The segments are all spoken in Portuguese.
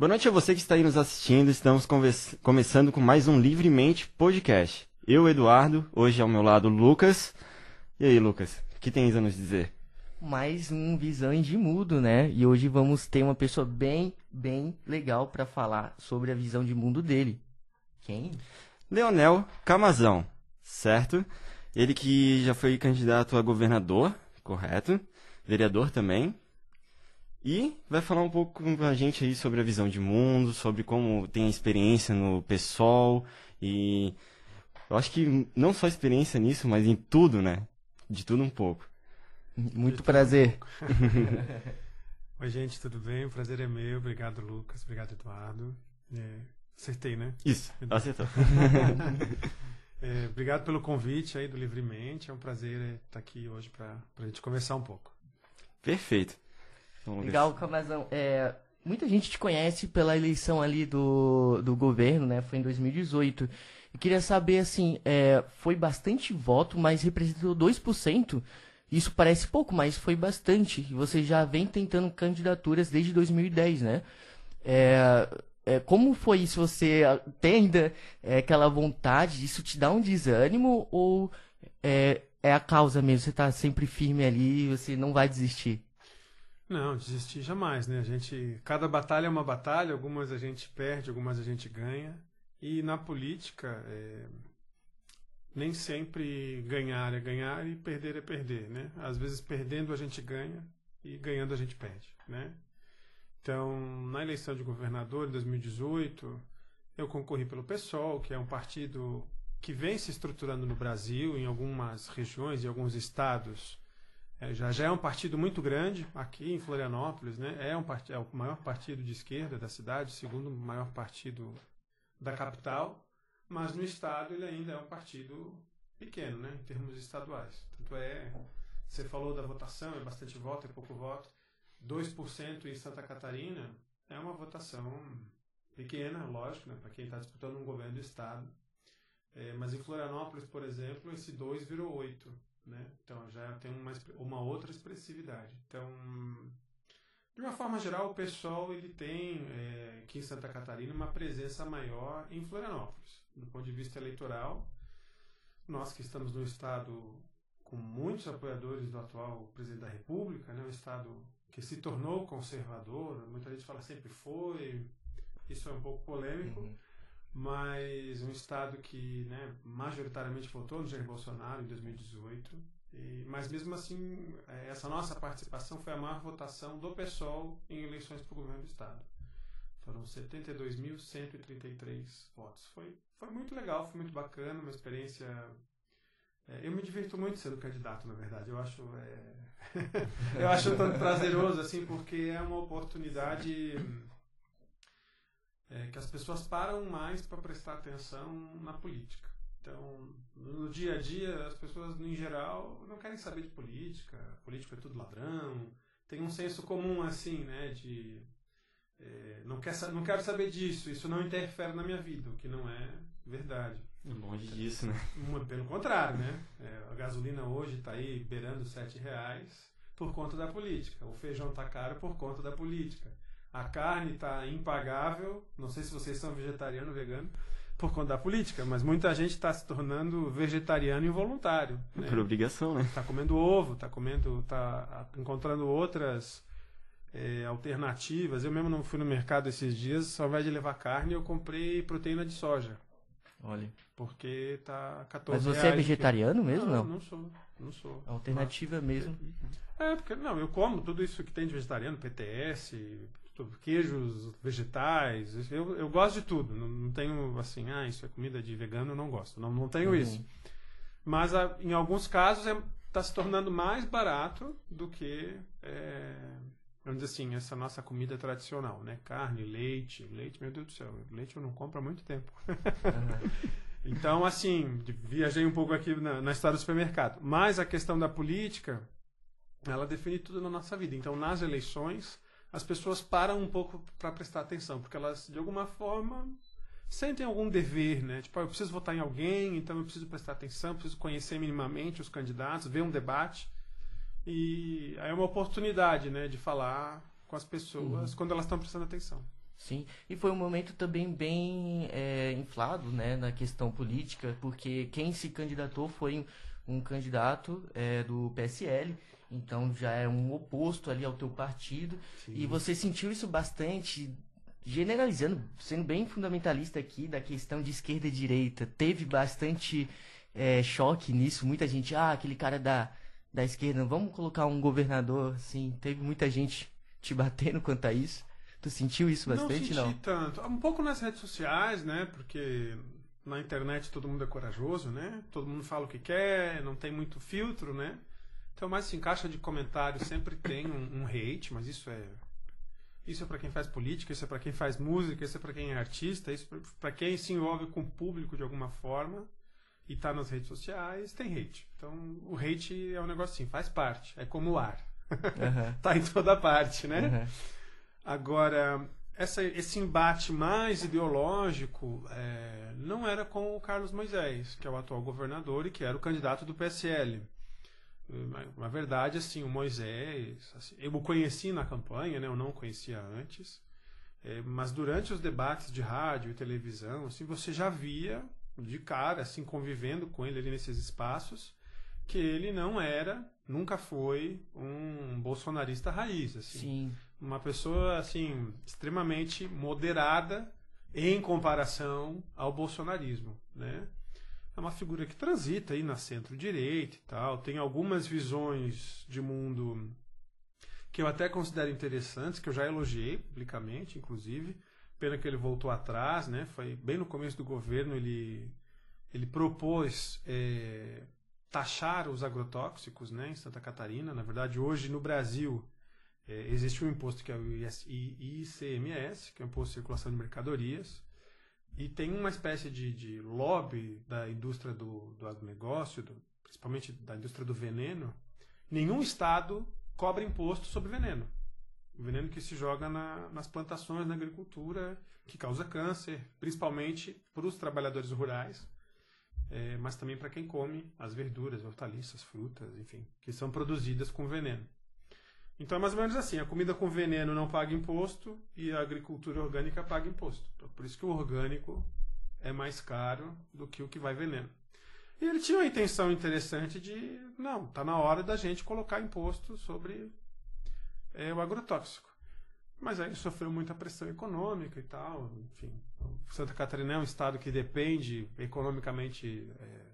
Boa noite a você que está aí nos assistindo. Estamos começando com mais um Livremente Podcast. Eu, Eduardo, hoje ao meu lado Lucas. E aí, Lucas, o que tens a nos dizer? Mais um Visão de Mundo, né? E hoje vamos ter uma pessoa bem, bem legal para falar sobre a visão de mundo dele. Quem? Leonel Camazão, certo? Ele que já foi candidato a governador, correto? Vereador também. E vai falar um pouco com a gente aí sobre a visão de mundo, sobre como tem experiência no PSOL e eu acho que não só experiência nisso, mas em tudo, né? De tudo um pouco. Muito prazer. Oi, gente, tudo bem? O prazer é meu. Obrigado, Lucas. Obrigado, Eduardo. É, acertei, né? Isso, acertou. é, obrigado pelo convite aí do Livremente. É um prazer estar tá aqui hoje para a gente conversar um pouco. Perfeito. Legal, Camazão. É, muita gente te conhece pela eleição ali do, do governo, né? Foi em 2018. Eu queria saber, assim, é, foi bastante voto, mas representou 2%. Isso parece pouco, mas foi bastante. E você já vem tentando candidaturas desde 2010, né? É, é, como foi isso? Você tem ainda é, aquela vontade? Isso te dá um desânimo? Ou é, é a causa mesmo? Você está sempre firme ali e você não vai desistir? Não, desistir jamais, né? A gente, cada batalha é uma batalha, algumas a gente perde, algumas a gente ganha. E na política, é, nem sempre ganhar é ganhar e perder é perder, né? Às vezes perdendo a gente ganha e ganhando a gente perde, né? Então, na eleição de governador em 2018, eu concorri pelo PSOL, que é um partido que vem se estruturando no Brasil, em algumas regiões e alguns estados é, já, já é um partido muito grande aqui em Florianópolis, né? É, um part... é o maior partido de esquerda da cidade, segundo maior partido da capital, mas no estado ele ainda é um partido pequeno, né? Em termos estaduais. Tanto é, você falou da votação, é bastante voto, é pouco voto. 2% em Santa Catarina é uma votação pequena, lógico, né? Para quem está disputando um governo do estado. É, mas em Florianópolis, por exemplo, esse 2 virou 8 né? Então já tem uma, uma outra expressividade. Então, de uma forma geral, o pessoal ele tem é, aqui em Santa Catarina uma presença maior em Florianópolis, do ponto de vista eleitoral. Nós que estamos no estado com muitos apoiadores do atual presidente da República, né, um estado que se tornou conservador, muita gente fala sempre foi, isso é um pouco polêmico. Uhum mas um estado que né, majoritariamente votou no Jair Bolsonaro em 2018. E, mas mesmo assim, é, essa nossa participação foi a maior votação do PSOL em eleições para o governo do estado. Foram 72.133 votos. Foi, foi muito legal, foi muito bacana, uma experiência. É, eu me divirto muito sendo candidato, na verdade. Eu acho, é, eu acho tanto prazeroso assim, porque é uma oportunidade é que as pessoas param mais para prestar atenção na política. Então, no dia a dia, as pessoas, em geral, não querem saber de política, político é tudo ladrão, tem um senso comum assim, né, de é, não, quer, não quero saber disso, isso não interfere na minha vida, o que não é verdade. Longe disso, né? Pelo contrário, né? É, a gasolina hoje está aí beirando sete reais por conta da política. O feijão está caro por conta da política. A carne está impagável. Não sei se vocês são vegetariano ou vegano por conta da política, mas muita gente está se tornando vegetariano involuntário. Né? Por obrigação, né? Está comendo ovo, está comendo, tá encontrando outras é, alternativas. Eu mesmo não fui no mercado esses dias, ao invés de levar carne, eu comprei proteína de soja. Olha. Porque tá 14 Mas você é vegetariano que... mesmo, não? Não, não sou. Não sou. Alternativa mas... mesmo. É, porque não, eu como tudo isso que tem de vegetariano, PTS, queijos vegetais. Eu, eu gosto de tudo. Não, não, tenho assim, ah, isso é comida de vegano, eu não gosto. Não, não tenho uhum. isso. Mas a, em alguns casos está é, tá se tornando mais barato do que, é, vamos dizer assim, essa nossa comida tradicional, né? Carne, leite. Leite, meu Deus do céu, leite eu não compro há muito tempo. Uhum. então, assim, viajei um pouco aqui na, na história do supermercado. Mas a questão da política, ela define tudo na nossa vida. Então, nas eleições as pessoas param um pouco para prestar atenção, porque elas, de alguma forma, sentem algum dever, né? Tipo, ah, eu preciso votar em alguém, então eu preciso prestar atenção, preciso conhecer minimamente os candidatos, ver um debate. E aí é uma oportunidade, né, de falar com as pessoas uhum. quando elas estão prestando atenção. Sim, e foi um momento também bem é, inflado, né, na questão política, porque quem se candidatou foi um, candidato é, do PSL, então já é um oposto ali ao teu partido, Sim. e você sentiu isso bastante, generalizando, sendo bem fundamentalista aqui da questão de esquerda e direita, teve bastante é, choque nisso, muita gente, ah, aquele cara da, da esquerda, vamos colocar um governador, assim, teve muita gente te batendo quanto a isso. Tu sentiu isso bastante, não? Não senti tanto. Um pouco nas redes sociais, né? Porque na internet todo mundo é corajoso, né? Todo mundo fala o que quer, não tem muito filtro, né? Então, mais assim, caixa de comentários sempre tem um, um hate, mas isso é isso é para quem faz política, isso é para quem faz música, isso é para quem é artista, isso é para quem se envolve com o público de alguma forma e tá nas redes sociais, tem hate. Então, o hate é um negócio assim, faz parte, é como o ar. Uhum. tá em toda parte, né? Uhum. Agora, essa, esse embate mais ideológico é, não era com o Carlos Moisés, que é o atual governador e que era o candidato do PSL. Na verdade, assim, o Moisés, assim, eu o conheci na campanha, né? Eu não o conhecia antes. É, mas durante os debates de rádio e televisão, assim, você já via de cara, assim, convivendo com ele ali nesses espaços, que ele não era, nunca foi um bolsonarista raiz, assim. Sim. Uma pessoa, assim, extremamente moderada em comparação ao bolsonarismo, né? É uma figura que transita aí na centro-direita e tal, tem algumas visões de mundo que eu até considero interessantes, que eu já elogiei publicamente, inclusive. Pena que ele voltou atrás, né? Foi bem no começo do governo ele ele propôs é, taxar os agrotóxicos, né, em Santa Catarina. Na verdade, hoje no Brasil é, existe um imposto que é o ICMS, que é o Imposto de Circulação de Mercadorias, e tem uma espécie de, de lobby da indústria do, do agronegócio, do, principalmente da indústria do veneno. Nenhum estado cobra imposto sobre veneno. O veneno que se joga na, nas plantações, na agricultura, que causa câncer, principalmente para os trabalhadores rurais, é, mas também para quem come as verduras, hortaliças, frutas, enfim, que são produzidas com veneno. Então é mais ou menos assim: a comida com veneno não paga imposto e a agricultura orgânica paga imposto. Então, por isso que o orgânico é mais caro do que o que vai veneno. E ele tinha uma intenção interessante de, não, está na hora da gente colocar imposto sobre é, o agrotóxico. Mas aí sofreu muita pressão econômica e tal. Enfim, Santa Catarina é um estado que depende economicamente é,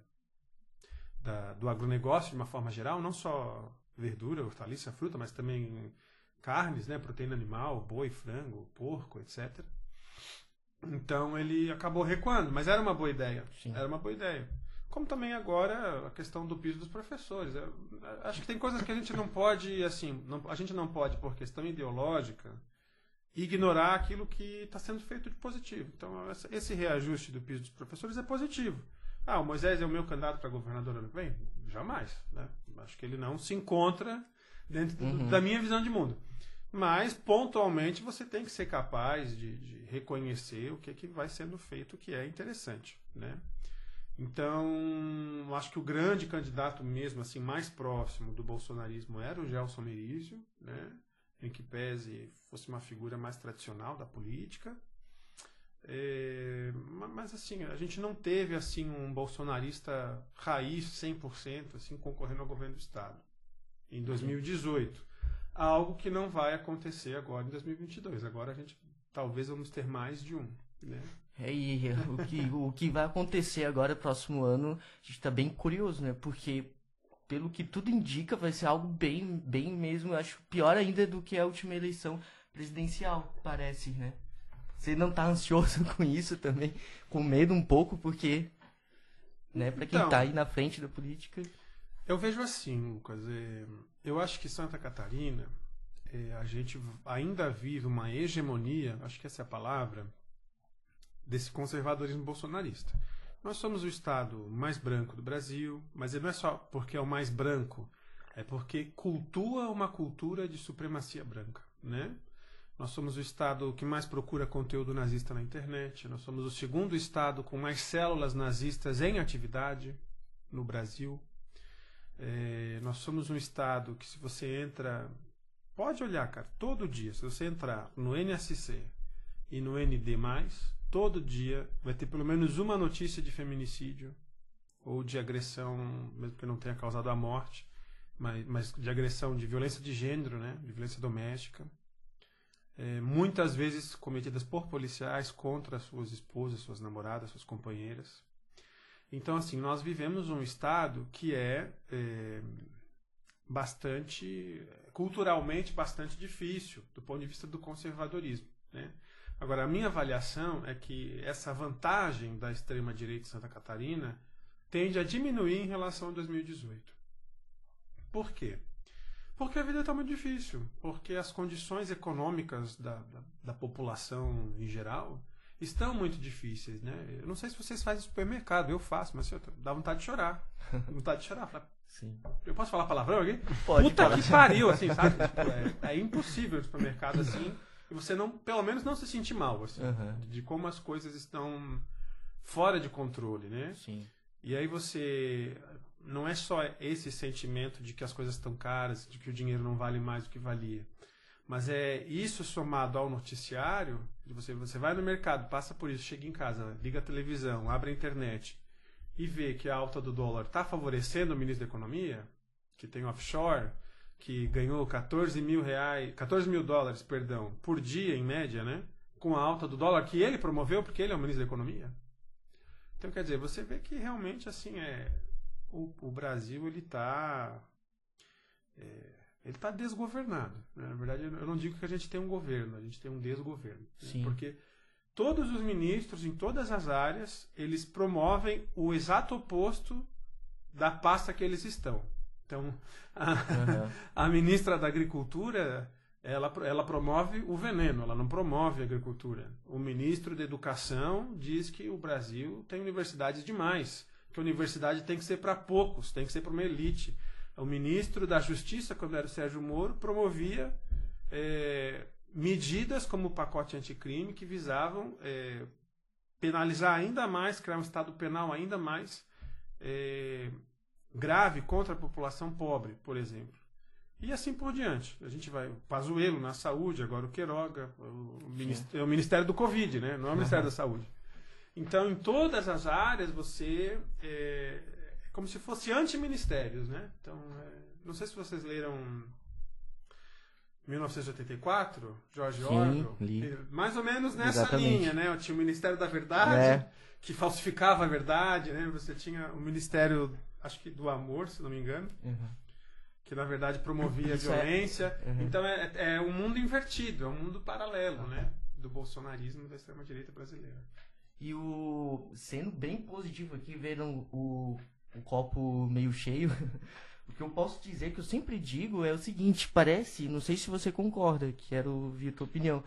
da, do agronegócio de uma forma geral, não só verdura, hortaliça, fruta, mas também carnes, né, proteína animal, boi, frango, porco, etc. Então ele acabou recuando, mas era uma boa ideia. Sim. Era uma boa ideia. Como também agora a questão do piso dos professores. Eu, acho que tem coisas que a gente não pode, assim, não, a gente não pode, por questão ideológica, ignorar aquilo que está sendo feito de positivo. Então, esse reajuste do piso dos professores é positivo. Ah, o Moisés é o meu candidato para governador ano que vem? Jamais. Né? Acho que ele não se encontra dentro Uhum. da minha visão de mundo. Mas, pontualmente, você tem que ser capaz de, de reconhecer o que, que vai sendo feito, que é interessante. Né? Então, acho que o grande candidato mesmo, assim, mais próximo do bolsonarismo era o Gelson Merizio, né? em que pese fosse uma figura mais tradicional da política. É, mas assim, a gente não teve assim um bolsonarista raiz 100% assim concorrendo ao governo do estado em 2018. Algo que não vai acontecer agora em 2022. Agora a gente talvez vamos ter mais de um, né? É, e o que, o que vai acontecer agora, próximo ano, a gente tá bem curioso, né? Porque, pelo que tudo indica, vai ser algo bem, bem mesmo, eu acho, pior ainda do que a última eleição presidencial, parece, né? Você não tá ansioso com isso também? Com medo um pouco, porque, né, pra quem Então. tá aí na frente da política... Eu vejo assim, Lucas. é, eu acho que Santa Catarina, é, a gente ainda vive uma hegemonia, acho que essa é a palavra, desse conservadorismo bolsonarista. Nós somos o estado mais branco do Brasil, mas não é só porque é o mais branco, é porque cultua uma cultura de supremacia branca, né? Nós somos o estado que mais procura conteúdo nazista na internet. Nós somos o segundo estado com mais células nazistas em atividade no Brasil. É, nós somos um estado que, se você entra. Pode olhar, cara, todo dia. Se você entrar no NSC e no ND+, todo dia vai ter pelo menos uma notícia de feminicídio ou de agressão, mesmo que não tenha causado a morte, mas, mas de agressão, de violência de gênero, né? de violência doméstica. É, muitas vezes cometidas por policiais contra suas esposas, suas namoradas, suas companheiras. Então, assim, nós vivemos um estado que é, é bastante, culturalmente, bastante difícil do ponto de vista do conservadorismo. Né? Agora, a minha avaliação é que essa vantagem da extrema-direita em Santa Catarina tende a diminuir em relação a 2018. Por quê? Porque a vida está muito difícil, porque as condições econômicas da, da, da, população em geral estão muito difíceis, né? Eu não sei se vocês fazem supermercado, eu faço, mas dá vontade de chorar. Vontade de chorar. Sim. Eu posso falar palavrão aqui? Pode Puta falar. que pariu, assim, sabe? Tipo, é, é impossível no supermercado assim, e você não, pelo menos não se sentir mal, assim, Aham. de como as coisas estão fora de controle, né? Sim. E aí você não é só esse sentimento de que as coisas estão caras, de que o dinheiro não vale mais do que valia. Mas é isso somado ao noticiário, você, você vai no mercado, passa por isso, chega em casa, liga a televisão, abre a internet e vê que a alta do dólar está favorecendo o ministro da Economia, que tem offshore, que ganhou 14 mil reais, 14 mil dólares, perdão, por dia em média, né? Com a alta do dólar que ele promoveu, porque ele é o ministro da Economia. Então, quer dizer, você vê que realmente, assim, é, o, o Brasil, ele está ele está desgovernado. né? Na verdade, eu não digo que a gente tem um governo, a gente tem um desgoverno. né? Sim. Porque todos os ministros, em todas as áreas, eles promovem o exato oposto da pasta que eles estão. Então, a, Aham. a ministra da Agricultura, ela, ela promove o veneno, ela não promove a agricultura. O ministro da Educação diz que o Brasil tem universidades demais, que a universidade tem que ser para poucos, tem que ser para uma elite. O ministro da Justiça, quando era o Sérgio Moro, promovia eh, medidas como o pacote anticrime que visavam eh, penalizar ainda mais, criar um estado penal ainda mais eh, grave contra a população pobre, por exemplo. E assim por diante. A gente vai. O Pazuello na saúde, agora o Queiroga, o, ministério, é o Ministério do Covid, né? não é o Ministério da Saúde. Então, em todas as áreas, você. É, é como se fosse anti-ministérios. Né? Então, é, não sei se vocês leram 1984, George Sim, Orwell. li. Mais ou menos nessa Exatamente. linha, né? Tinha o Ministério da Verdade, É. que falsificava a verdade, né? Você tinha o Ministério, acho que do Amor, se não me engano Uhum. que na verdade promovia a é- violência. Uhum. Então é, é um mundo invertido, é um mundo paralelo, né? Do bolsonarismo e da extrema-direita brasileira. E o. Sendo bem positivo aqui, vendo o, o copo meio cheio, o que eu posso dizer que eu sempre digo é o seguinte: parece, não sei se você concorda, quero ouvir tua opinião,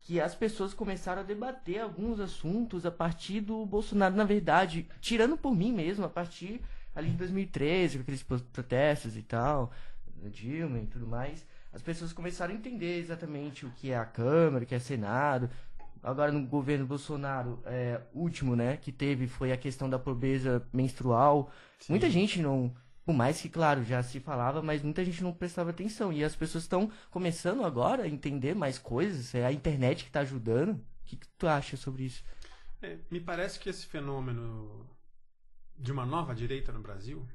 que as pessoas começaram a debater alguns assuntos a partir do Bolsonaro, na verdade, tirando por mim mesmo, a partir ali de 2013, com aqueles protestos e tal, Dilma e tudo mais. As pessoas começaram a entender exatamente o que é a Câmara, o que é Senado, agora no governo Bolsonaro, é, último, né, que teve foi a questão da pobreza menstrual. Muita gente não, por mais que, claro, já se falava, mas muita gente não prestava atenção. E as pessoas estão começando agora a entender mais coisas, é a internet que está ajudando. O que, que tu acha sobre isso? É, me parece que esse fenômeno de uma nova direita no Brasil,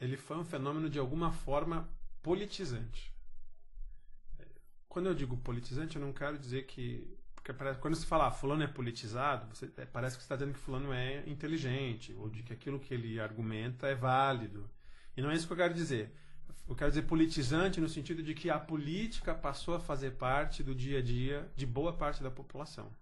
ele foi um fenômeno de alguma forma politizante. Quando eu digo politizante, eu não quero dizer que porque quando se fala ah, fulano é politizado, você, é, parece que você está dizendo que fulano é inteligente, ou de que aquilo que ele argumenta é válido. E não é isso que eu quero dizer. Eu quero dizer politizante no sentido de que a política passou a fazer parte do dia a dia de boa parte da população.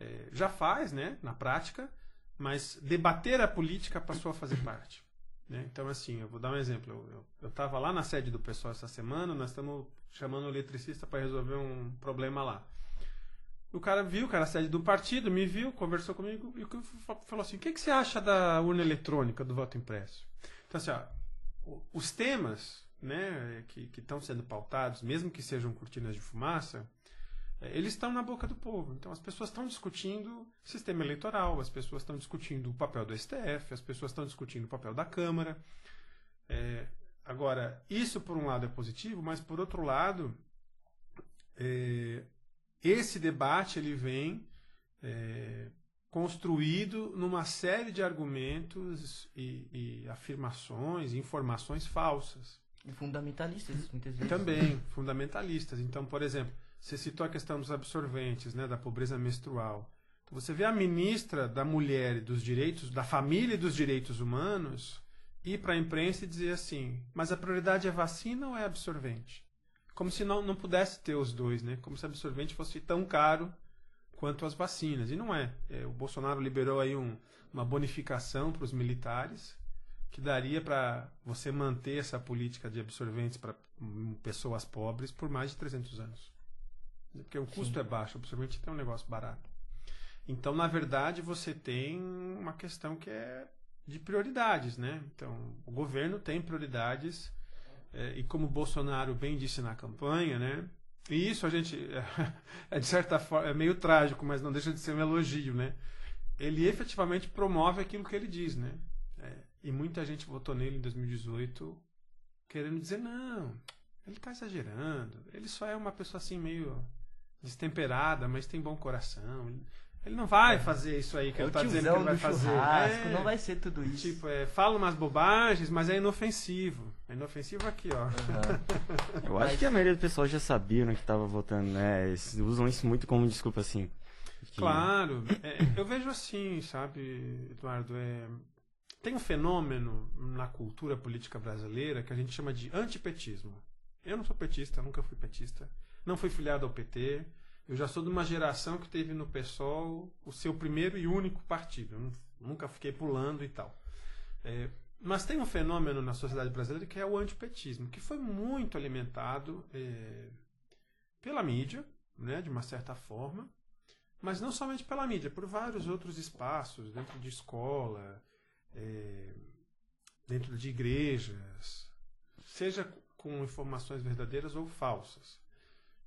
É, já faz, né, na prática, mas debater a política passou a fazer parte. né? Então, assim, eu vou dar um exemplo. Eu estava lá na sede do pessoal essa semana, nós estamos chamando o eletricista para resolver um problema lá. O cara viu, o cara sede do partido, me viu, conversou comigo e falou assim: o que, que você acha da urna eletrônica, do voto impresso? Então, assim, ó, os temas né, que estão sendo pautados, mesmo que sejam cortinas de fumaça, eh, eles estão na boca do povo. Então, as pessoas estão discutindo sistema eleitoral, as pessoas estão discutindo o papel do STF, as pessoas estão discutindo o papel da Câmara. Eh, agora, isso por um lado é positivo, mas por outro lado, eh, esse debate ele vem é, construído numa série de argumentos e, e afirmações, informações falsas. E fundamentalistas, muitas vezes. Também, fundamentalistas. Então, por exemplo, você citou a questão dos absorventes, né, da pobreza menstrual. Então, você vê a ministra da Mulher e dos Direitos, da Família e dos Direitos Humanos, ir para a imprensa e dizer assim: mas a prioridade é vacina ou é absorvente? Como se não, não pudesse ter os dois, né? Como se absorvente fosse tão caro quanto as vacinas. E não é. é o Bolsonaro liberou aí um, uma bonificação para os militares que daria para você manter essa política de absorventes para hum, pessoas pobres por mais de 300 anos. Porque o custo Sim. é baixo, o absorvente tem um negócio barato. Então, na verdade, você tem uma questão que é de prioridades, né? Então, o governo tem prioridades é, e como Bolsonaro bem disse na campanha, né? E isso a gente é de certa forma é meio trágico, mas não deixa de ser um elogio, né? Ele efetivamente promove aquilo que ele diz, né? É, e muita gente votou nele em 2018 querendo dizer não, ele está exagerando, ele só é uma pessoa assim meio destemperada, mas tem bom coração. Ele não vai é. fazer isso aí que é ele está dizendo que ele vai fazer. É, não vai ser tudo isso. Tipo, é, fala umas bobagens, mas é inofensivo. É inofensivo aqui, ó. Uhum. Eu acho que a maioria do pessoal já sabia no que estava votando, né? Eles usam isso muito como desculpa, assim. Que... Claro. É, eu vejo assim, sabe, Eduardo? É, tem um fenômeno na cultura política brasileira que a gente chama de antipetismo. Eu não sou petista, nunca fui petista. Não fui filiado ao PT. Eu já sou de uma geração que teve no PSOL o seu primeiro e único partido. Eu nunca fiquei pulando e tal. É, mas tem um fenômeno na sociedade brasileira que é o antipetismo, que foi muito alimentado é, pela mídia, né, de uma certa forma, mas não somente pela mídia, por vários outros espaços, dentro de escola, é, dentro de igrejas, seja com informações verdadeiras ou falsas.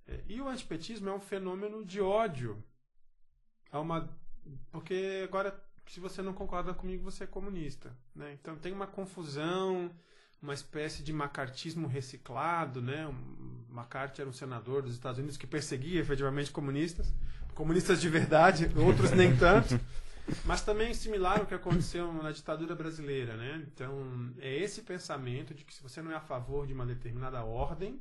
É, e o antipetismo é um fenômeno de ódio. a uma, porque agora, se você não concorda comigo, você é comunista. Né? Então tem uma confusão, uma espécie de macartismo reciclado. Né? McCarthy era um senador dos Estados Unidos que perseguia efetivamente comunistas, comunistas de verdade, outros nem tanto. Mas também similar ao que aconteceu na ditadura brasileira, né? Então, é esse pensamento de que se você não é a favor de uma determinada ordem,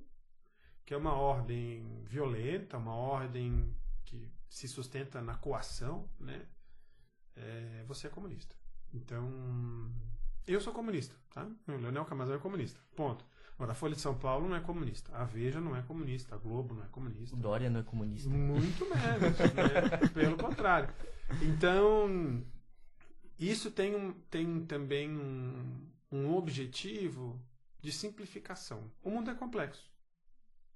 que é uma ordem violenta, uma ordem que se sustenta na coação, né? É, você é comunista. Então, eu sou comunista, tá? O Leonel Camazão é comunista. Ponto. Agora, a Folha de São Paulo não é comunista. A Veja não é comunista. A Globo não é comunista. O Dória não é comunista. Muito menos. né? Pelo contrário. Então, isso tem, um, tem também um, um objetivo de simplificação. O mundo é complexo.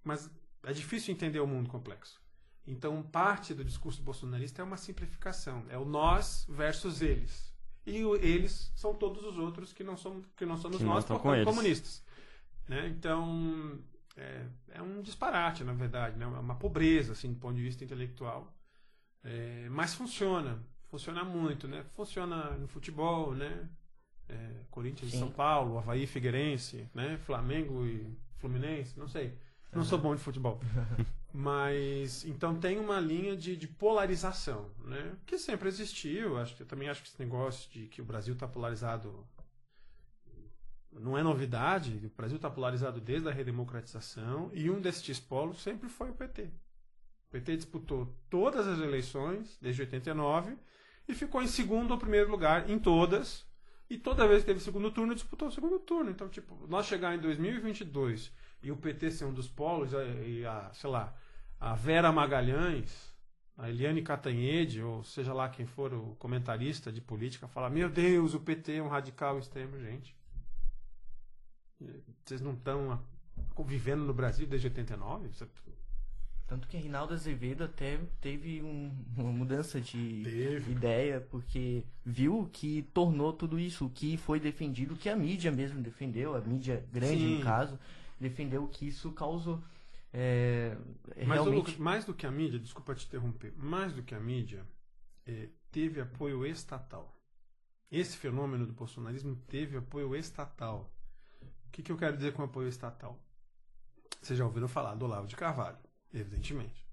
Mas é difícil entender o mundo complexo. Então, parte do discurso bolsonarista é uma simplificação. É o nós versus eles. E o, eles são todos os outros que não, somos, que não somos que nós, não portanto, comunistas. Né? Então, é, é, um disparate, na verdade. Né? É uma pobreza, assim, do ponto de vista intelectual. É, mas funciona. Funciona muito. Né? Funciona no futebol, né? É, Corinthians e São Paulo, Havaí Figueirense, né? Flamengo e Fluminense, não sei. Não sou bom de futebol. Mas então tem uma linha de, de, polarização, né? Que sempre existiu. Acho que eu também acho que esse negócio de que o Brasil está polarizado não é novidade. O Brasil está polarizado desde a redemocratização e um destes polos sempre foi o PT. O PT disputou todas as eleições desde 89 e ficou em segundo ou primeiro lugar em todas. E toda vez que teve segundo turno, disputou o segundo turno. Então, tipo, nós chegar em 2022 e o PT ser um dos polos, e a, sei lá, a Vera Magalhães, a Eliane Catanhede, ou seja lá quem for o comentarista de política, falar: Meu Deus, o PT é um radical extremo, gente. Vocês não estão convivendo no Brasil desde 89? Você... Tanto que Reinaldo Azevedo até teve um, uma mudança de teve. ideia, porque viu que tornou tudo isso, o que foi defendido, que a mídia mesmo defendeu, a mídia grande Sim. no caso, defendeu que isso causou. É, Mas, realmente... Lucas, mais do que a mídia, desculpa te interromper, mais do que a mídia, é, teve apoio estatal. Esse fenômeno do bolsonarismo teve apoio estatal. O que, que eu quero dizer com apoio estatal? Vocês já ouviram falar do Olavo de Carvalho, evidentemente.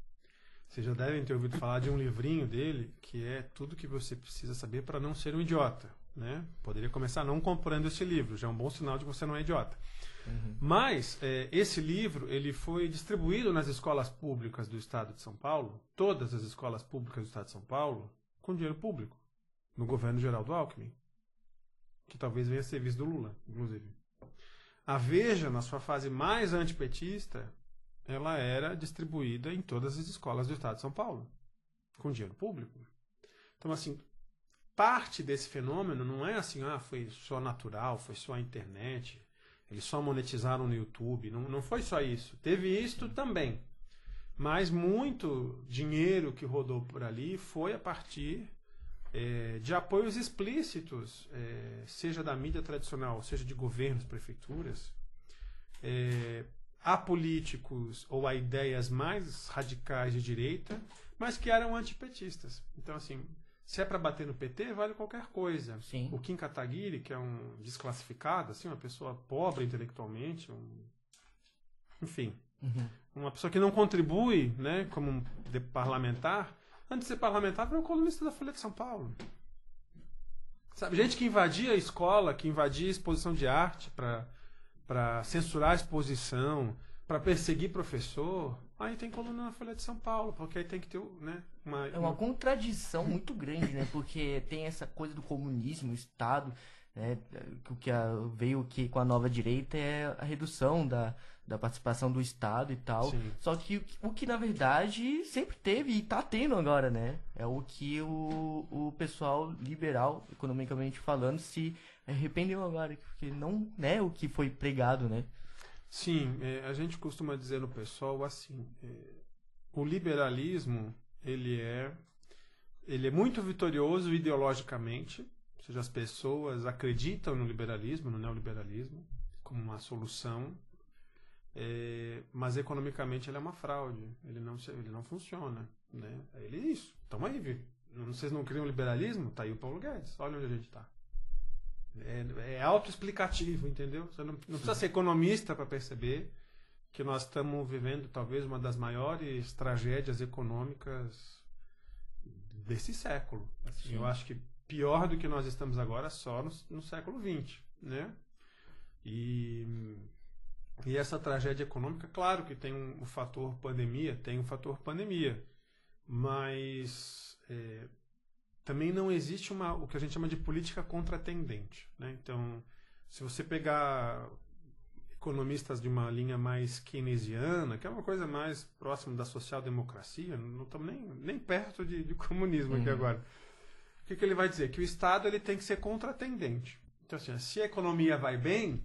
Vocês já devem ter ouvido falar de um livrinho dele que é tudo que você precisa saber para não ser um idiota. Né? Poderia começar não comprando esse livro, já é um bom sinal de que você não é idiota. Uhum. Mas é, esse livro ele foi distribuído nas escolas públicas do Estado de São Paulo, todas as escolas públicas do Estado de São Paulo, com dinheiro público, no governo geral do Alckmin, que talvez venha a ser visto do Lula, inclusive. A Veja, na sua fase mais antipetista, ela era distribuída em todas as escolas do Estado de São Paulo, com dinheiro público. Então, assim, parte desse fenômeno não é assim, ah, foi só natural, foi só a internet, eles só monetizaram no YouTube. Não, não foi só isso. Teve isto também. Mas muito dinheiro que rodou por ali foi a partir é, de apoios explícitos, é, seja da mídia tradicional, seja de governos, prefeituras, é, a políticos ou a ideias mais radicais de direita, mas que eram antipetistas. Então, assim, se é para bater no PT, vale qualquer coisa. Sim. O Kim Kataguiri, que é um desclassificado, assim, uma pessoa pobre intelectualmente, um... enfim, uhum. uma pessoa que não contribui, né, como um parlamentar, antes de ser parlamentar, foi um colunista da Folha de São Paulo. Sabe, gente que invadia a escola, que invadia a exposição de arte para censurar a exposição, para perseguir professor, aí tem coluna na Folha de São Paulo, porque aí tem que ter né, uma. É uma contradição muito grande, né? Porque tem essa coisa do comunismo, o Estado, né? O que veio que com a nova direita é a redução da, da participação do Estado e tal. Sim. Só que o que na verdade sempre teve e está tendo agora, né? É o que o, o pessoal liberal, economicamente falando, se arrependeu agora, porque não é o que foi pregado, né? Sim, é, a gente costuma dizer no pessoal assim, é, o liberalismo ele é ele é muito vitorioso ideologicamente, ou seja, as pessoas acreditam no liberalismo, no neoliberalismo como uma solução, é, mas economicamente ele é uma fraude, ele não ele não funciona, né? Ele é isso. Então aí, vocês não criam liberalismo? Tá aí o Paulo Guedes. Olha onde a gente está. É, é autoexplicativo, entendeu? Você não, não precisa ser economista para perceber que nós estamos vivendo talvez uma das maiores tragédias econômicas desse século. Assim, eu acho que pior do que nós estamos agora só no, no século XX, né? E, e essa tragédia econômica, claro que tem um, um fator pandemia, tem um fator pandemia, mas é, também não existe uma, o que a gente chama de política contratendente. Né? Então, se você pegar economistas de uma linha mais keynesiana, que é uma coisa mais próxima da social-democracia, não estamos nem, nem perto de, de comunismo uhum. aqui agora. O que, que, ele vai dizer? Que o Estado ele tem que ser contratendente. Então, assim, se a economia vai bem,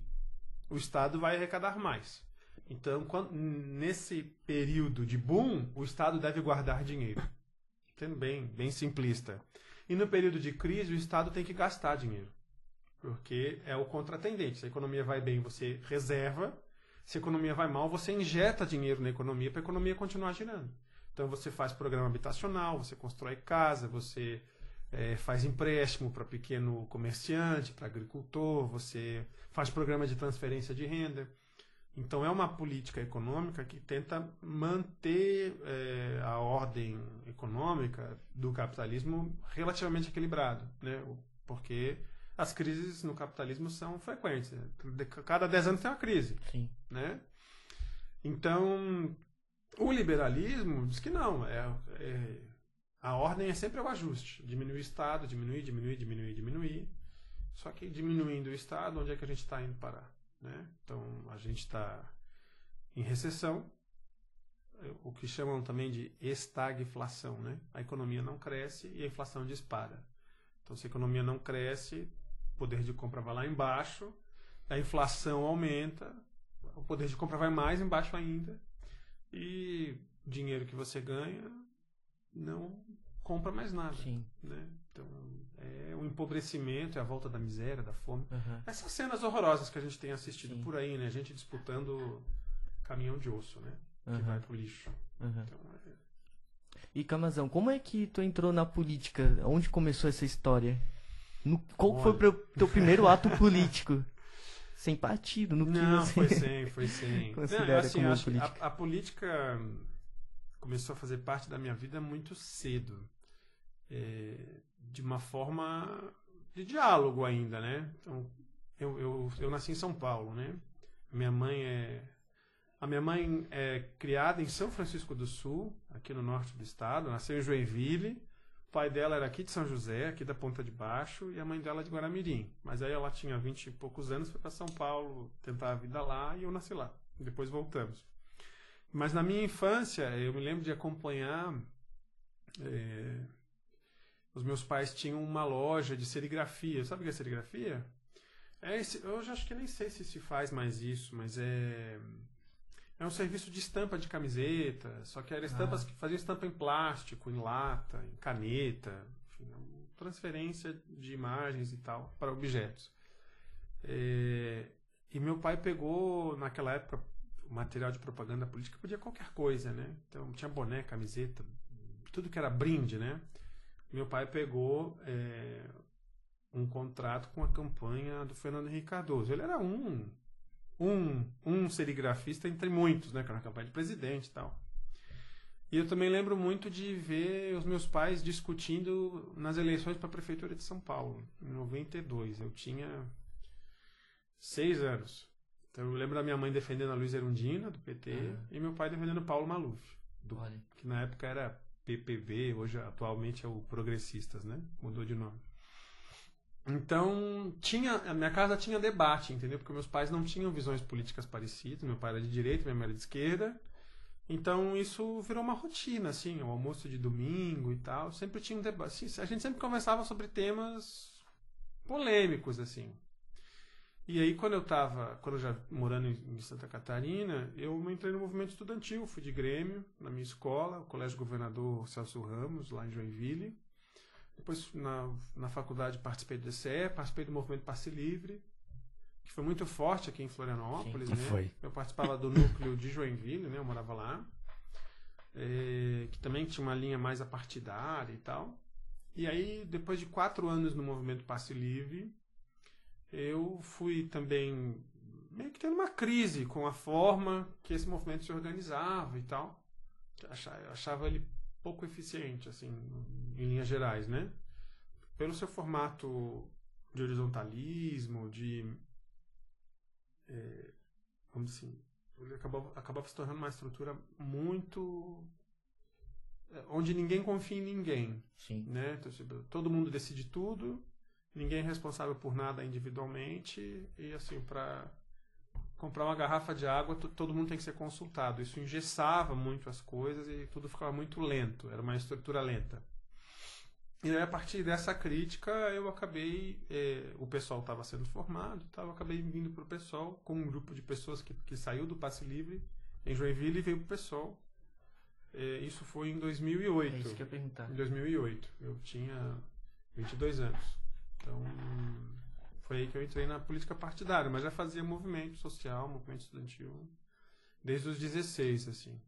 o Estado vai arrecadar mais. Então, quando, nesse período de boom, o Estado deve guardar dinheiro. Sendo bem, bem simplista. E no período de crise, o Estado tem que gastar dinheiro. Porque é o contratendente. Se a economia vai bem, você reserva. Se a economia vai mal, você injeta dinheiro na economia para a economia continuar girando. Então você faz programa habitacional, você constrói casa, você é, faz empréstimo para pequeno comerciante, para agricultor, você faz programa de transferência de renda. Então é uma política econômica que tenta manter é, a ordem econômica do capitalismo relativamente equilibrado, né? Porque as crises no capitalismo são frequentes. Né? Cada 10 anos tem uma crise, Sim. né? Então o liberalismo diz que não, é, é a ordem é sempre o ajuste, diminuir o Estado, diminuir, diminuir, diminuir, diminuir. Só que diminuindo o Estado, onde é que a gente está indo parar? Né? Então a gente está em recessão, o que chamam também de estagflação. Né? A economia não cresce e a inflação dispara. Então se a economia não cresce, o poder de compra vai lá embaixo, a inflação aumenta, o poder de compra vai mais embaixo ainda e o dinheiro que você ganha não compra mais nada. Sim. Né? Então, é o empobrecimento, é a volta da miséria, da fome. Uhum. Essas cenas horrorosas que a gente tem assistido Sim. por aí, né? A gente disputando caminhão de osso, né? Uhum. Que vai pro lixo. Uhum. Então, é... E Camazão, como é que tu entrou na política? Onde começou essa história? No, qual Olha... foi o teu primeiro ato político? Sem partido, no que Não, você... foi sem, foi sem. Não, assim, como política? A, a política começou a fazer parte da minha vida muito cedo. É, de uma forma de diálogo ainda, né? Então, eu, eu, eu nasci em São Paulo, né? Minha mãe é a minha mãe é criada em São Francisco do Sul, aqui no norte do estado, nasceu em Joinville. O pai dela era aqui de São José, aqui da Ponta de Baixo, e a mãe dela de Guaramirim. Mas aí ela tinha vinte e poucos anos, foi para São Paulo tentar a vida lá e eu nasci lá. Depois voltamos. Mas na minha infância, eu me lembro de acompanhar. É, os meus pais tinham uma loja de serigrafia. Sabe o que é serigrafia? É esse, eu já acho que nem sei se se faz mais isso, mas é é um serviço de estampa de camiseta, só que eram estampas ah. que faziam estampa em plástico, em lata, em caneta, enfim, é transferência de imagens e tal para objetos. É, e meu pai pegou, naquela época, material de propaganda política podia qualquer coisa, né? Então tinha boné, camiseta, tudo que era brinde, né? Meu pai pegou é, um contrato com a campanha do Fernando Henrique Cardoso. Ele era um um, um serigrafista entre muitos, né? Que era na campanha de presidente e tal. E eu também lembro muito de ver os meus pais discutindo nas eleições para a prefeitura de São Paulo, em 92. Eu tinha seis anos. Então eu lembro da minha mãe defendendo a Luiz Erundina, do PT, uhum. e meu pai defendendo Paulo Maluf, do, que na época era PPB, hoje atualmente é o Progressistas, né? Mudou de nome. Então, tinha, a minha casa tinha debate, entendeu? Porque meus pais não tinham visões políticas parecidas. Meu pai era de direita, minha mãe era de esquerda. Então, isso virou uma rotina, assim, o almoço de domingo e tal. Sempre tinha um debate. Assim, a gente sempre conversava sobre temas polêmicos, assim. E aí, quando eu estava, quando eu já morando em Santa Catarina, eu entrei no movimento estudantil, fui de Grêmio, na minha escola, o Colégio Governador Celso Ramos, lá em Joinville. Depois, na, na faculdade, participei do DCE, participei do movimento Passe Livre, que foi muito forte aqui em Florianópolis. Sim, né? foi. Eu participava do núcleo de Joinville, né? eu morava lá. É, que também tinha uma linha mais apartidária e tal. E aí, depois de quatro anos no movimento Passe Livre, eu fui também meio que tendo uma crise com a forma que esse movimento se organizava e tal. Eu achava ele pouco eficiente, assim, em linhas gerais, né? Pelo seu formato de horizontalismo, de. É, como assim? Ele acabava, acabava se tornando uma estrutura muito. É, onde ninguém confia em ninguém. Sim. Né? Então, tipo, todo mundo decide tudo, ninguém é responsável por nada individualmente, e assim, para comprar uma garrafa de água, todo mundo tem que ser consultado. Isso engessava muito as coisas e tudo ficava muito lento, era uma estrutura lenta. E aí, a partir dessa crítica, eu acabei. Eh, o pessoal estava sendo formado, tá? eu acabei vindo para o pessoal com um grupo de pessoas que, que saiu do Passe Livre em Joinville e veio para o pessoal. Eh, isso foi em 2008. É isso que eu ia perguntar. Em 2008. Eu tinha 22 anos. Então foi aí que eu entrei na política partidária, mas já fazia movimento social, movimento estudantil desde os 16, assim.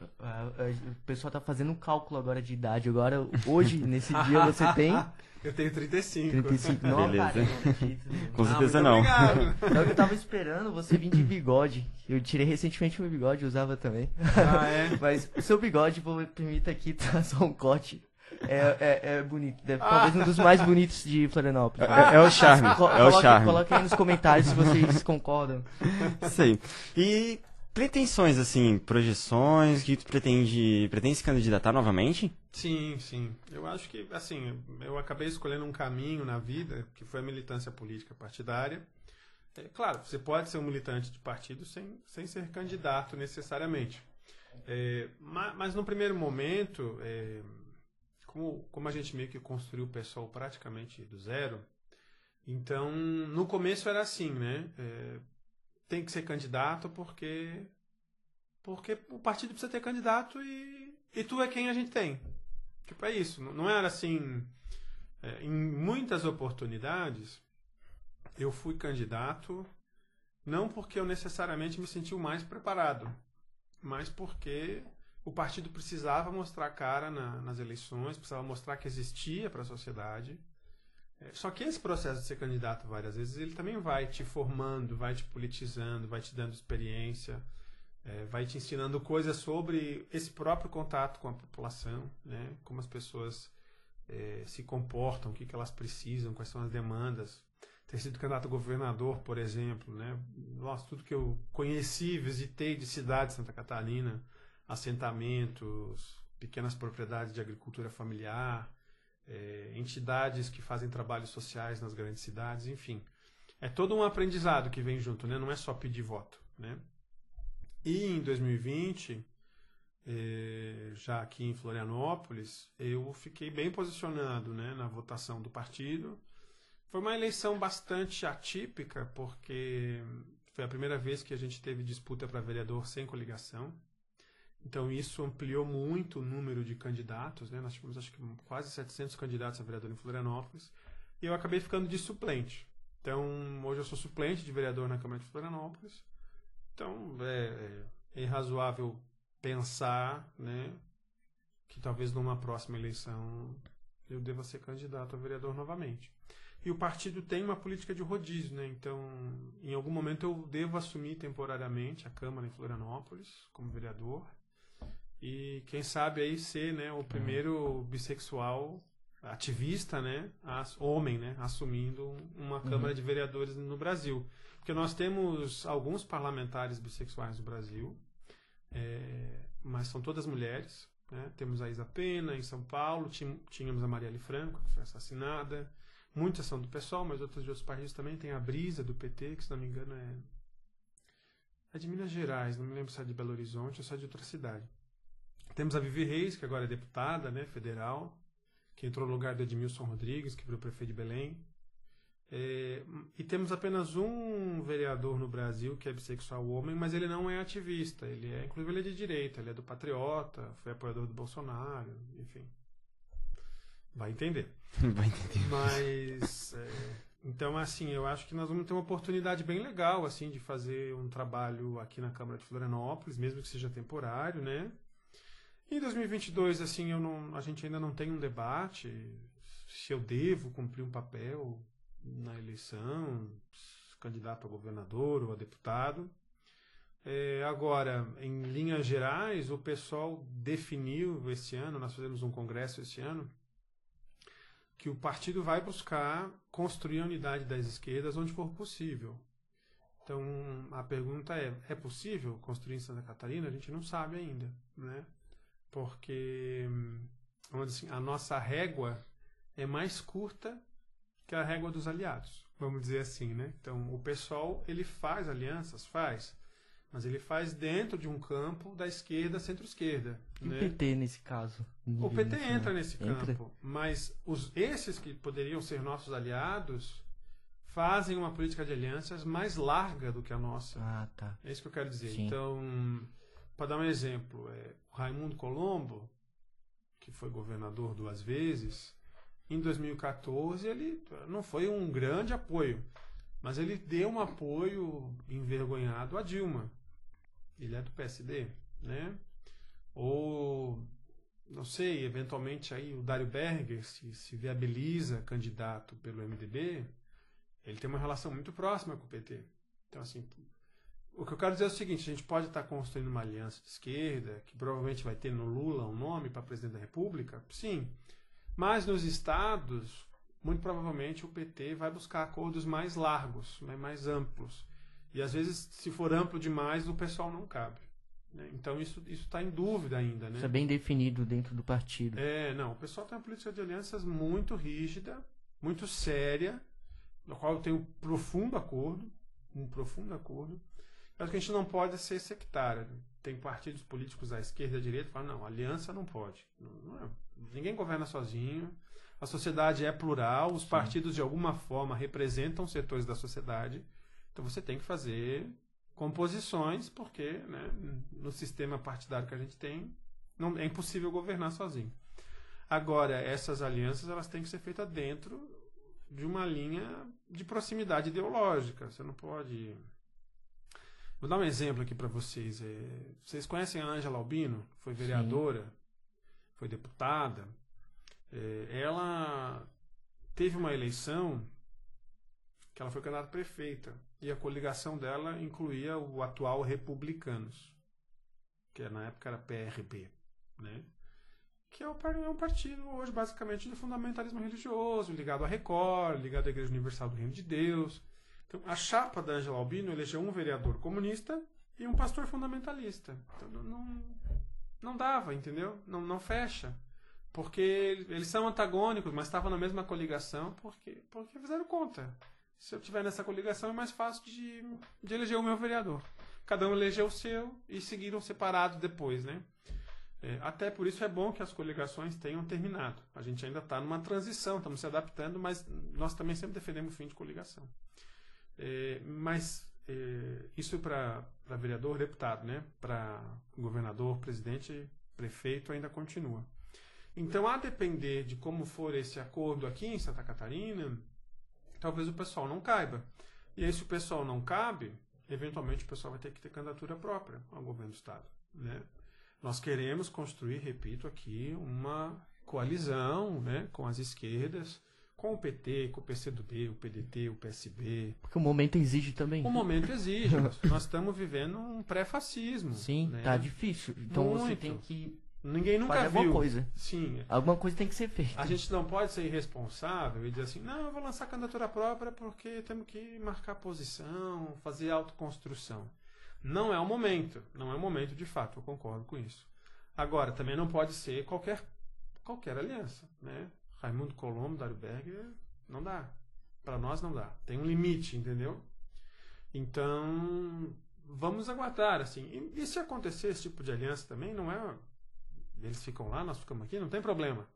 O pessoal tá fazendo um cálculo agora de idade. Agora, hoje, nesse dia, você tem. Eu tenho 35. 35. Não, Beleza. cara, Com certeza ah, não. Obrigado. eu tava esperando você vir de bigode. Eu tirei recentemente meu bigode, usava também. Ah, é? Mas o seu bigode, vou, permita aqui, tá só um corte. É, é, é bonito. Deve, talvez um dos mais bonitos de Florianópolis. É, é o charme. Co é o charme. Coloquem aí nos comentários se vocês concordam. Isso aí. E pretensões, assim, projeções, que tu pretende, pretende se candidatar novamente? Sim, sim. Eu acho que, assim, eu acabei escolhendo um caminho na vida, que foi a militância política partidária. É, claro, você pode ser um militante de partido sem, sem ser candidato necessariamente. É, mas, mas, no primeiro momento, é, como, como a gente meio que construiu o pessoal praticamente do zero, então no começo era assim, né? É, tem que ser candidato porque porque o partido precisa ter candidato e, e tu é quem a gente tem. Tipo, é isso. Não era assim. É, em muitas oportunidades, eu fui candidato não porque eu necessariamente me senti o mais preparado, mas porque o partido precisava mostrar cara na, nas eleições, precisava mostrar que existia para a sociedade. É, só que esse processo de ser candidato várias vezes, ele também vai te formando, vai te politizando, vai te dando experiência. é, vai te ensinando coisas sobre esse próprio contato com a população, né? como as pessoas é, se comportam, o que, que elas precisam, quais são as demandas. Ter sido candidato a governador, por exemplo, né? Nossa, tudo que eu conheci, visitei de cidade de Santa Catarina, assentamentos, pequenas propriedades de agricultura familiar, é, entidades que fazem trabalhos sociais nas grandes cidades, enfim. É todo um aprendizado que vem junto, né? Não é só pedir voto, né? E em 2020, eh, já aqui em Florianópolis, eu fiquei bem posicionado né, na votação do partido. Foi uma eleição bastante atípica, porque foi a primeira vez que a gente teve disputa para vereador sem coligação. Então isso ampliou muito o número de candidatos. Né? Nós tivemos acho que quase 700 candidatos a vereador em Florianópolis. E eu acabei ficando de suplente. Então hoje eu sou suplente de vereador na Câmara de Florianópolis. Então, é, é razoável pensar né, que talvez numa próxima eleição eu deva ser candidato a vereador novamente. E o partido tem uma política de rodízio, né? Então, em algum momento eu devo assumir temporariamente a Câmara em Florianópolis como vereador. E quem sabe aí ser, né, o primeiro bissexual ativista, né, homem, né, assumindo uma Câmara uhum. de Vereadores no Brasil. Porque nós temos alguns parlamentares bissexuais no Brasil, é, mas são todas mulheres. Né? Temos a Isa Pena em São Paulo, tínhamos a Marielle Franco, que foi assassinada. Muitas são do PSOL, mas outras de outros partidos também. Tem a Brisa, do PT, que se não me engano é, é de Minas Gerais, não me lembro se é de Belo Horizonte ou se é de outra cidade. Temos a Vivi Reis, que agora é deputada né, federal, que entrou no lugar do Edmilson Rodrigues, que virou prefeito de Belém. É, e temos apenas um vereador no Brasil que é bissexual homem, mas ele não é ativista. Ele é, inclusive, ele é de direita, ele é do Patriota, foi apoiador do Bolsonaro, enfim. Vai entender. Vai entender. Mas, é, então, assim, eu acho que nós vamos ter uma oportunidade bem legal, assim, de fazer um trabalho aqui na Câmara de Florianópolis, mesmo que seja temporário, né? Em 2022, assim, eu não, a gente ainda não tem um debate se eu devo cumprir um papel na eleição, candidato a governador ou a deputado. É, agora, em linhas gerais, o pessoal definiu esse ano, nós fizemos um congresso esse ano, que o partido vai buscar construir a unidade das esquerdas onde for possível. Então, a pergunta é: é possível construir em Santa Catarina? A gente não sabe ainda, né? Porque, vamos dizer assim, a nossa régua é mais curta que a régua dos aliados, vamos dizer assim, né? Então, o pessoal, ele faz alianças, faz, mas ele faz dentro de um campo da esquerda, centro-esquerda. Né? o PT nesse caso? O PT entra nesse entra. campo, mas os, esses que poderiam ser nossos aliados fazem uma política de alianças mais larga do que a nossa. Ah, tá. É isso que eu quero dizer. Sim. Então, para dar um exemplo, é, Raimundo Colombo, que foi governador duas vezes, em 2014 ele não foi um grande apoio, mas ele deu um apoio envergonhado a Dilma. Ele é do PSD, né? Ou não sei, eventualmente aí o Dário Berger se, se viabiliza candidato pelo MDB, ele tem uma relação muito próxima com o PT. Então assim, o que eu quero dizer é o seguinte: a gente pode estar construindo uma aliança de esquerda, que provavelmente vai ter no Lula um nome para presidente da República, sim. Mas nos estados, muito provavelmente o PT vai buscar acordos mais largos, né, mais amplos. E às vezes, se for amplo demais, o pessoal não cabe. Né? Então isso está em dúvida ainda. Né? Isso é bem definido dentro do partido. É, não. O pessoal tem uma política de alianças muito rígida, muito séria, no qual eu tenho um profundo acordo, um profundo acordo. Mas que a gente não pode ser sectário. Tem partidos políticos à esquerda e à direita que falam, não, aliança não pode. Não, não é, ninguém governa sozinho. A sociedade é plural, os Sim. partidos de alguma forma representam setores da sociedade. Então você tem que fazer composições, porque né, no sistema partidário que a gente tem, não, é impossível governar sozinho. Agora, essas alianças elas têm que ser feitas dentro de uma linha de proximidade ideológica. Você não pode Vou dar um exemplo aqui para vocês. É, vocês conhecem a Ângela Albino? Foi vereadora, Sim. foi deputada. É, ela teve uma eleição que ela foi candidata a prefeita e a coligação dela incluía o atual Republicanos. que na época era PRB, né? que é um partido hoje basicamente de fundamentalismo religioso, ligado à Record, ligado à Igreja Universal do Reino de Deus. Então, a chapa da Angela Albino elegeu um vereador comunista e um pastor fundamentalista. Então, não, não dava, entendeu? Não, não fecha. Porque eles são antagônicos, mas estavam na mesma coligação porque, porque fizeram conta. Se eu tiver nessa coligação é mais fácil de, de eleger o meu vereador. Cada um elegeu o seu e seguiram separados depois, né? É, até por isso é bom que as coligações tenham terminado. A gente ainda está numa transição, estamos se adaptando, mas nós também sempre defendemos o fim de coligação. É, mas é, isso para vereador, deputado, né? Para governador, presidente, prefeito ainda continua. Então, a depender de como for esse acordo aqui em Santa Catarina, talvez o pessoal não caiba. E aí, se o pessoal não cabe, eventualmente o pessoal vai ter que ter candidatura própria ao governo do Estado. Né? Nós queremos construir, repito aqui, uma coalizão né, com as esquerdas, com o PT, com o PCdoB, o PDT, o PSB. Porque o momento exige também. O momento exige. nós estamos vivendo um pré-fascismo. Sim, né? tá difícil. Então Muito. você tem que Ninguém nunca fazer viu. alguma coisa. Sim. Alguma coisa tem que ser feita. A gente não pode ser irresponsável e dizer assim, não, eu vou lançar candidatura própria porque temos que marcar posição, fazer autoconstrução. Não é o momento. Não é o momento de fato, eu concordo com isso. Agora, também não pode ser qualquer, qualquer aliança. Né? Raimundo Colombo, Dário Berger, não dá. Para nós não dá. Tem um limite, entendeu? Então, vamos aguardar. assim. E, e se acontecer esse tipo de aliança também, não é eles ficam lá, nós ficamos aqui, não tem problema.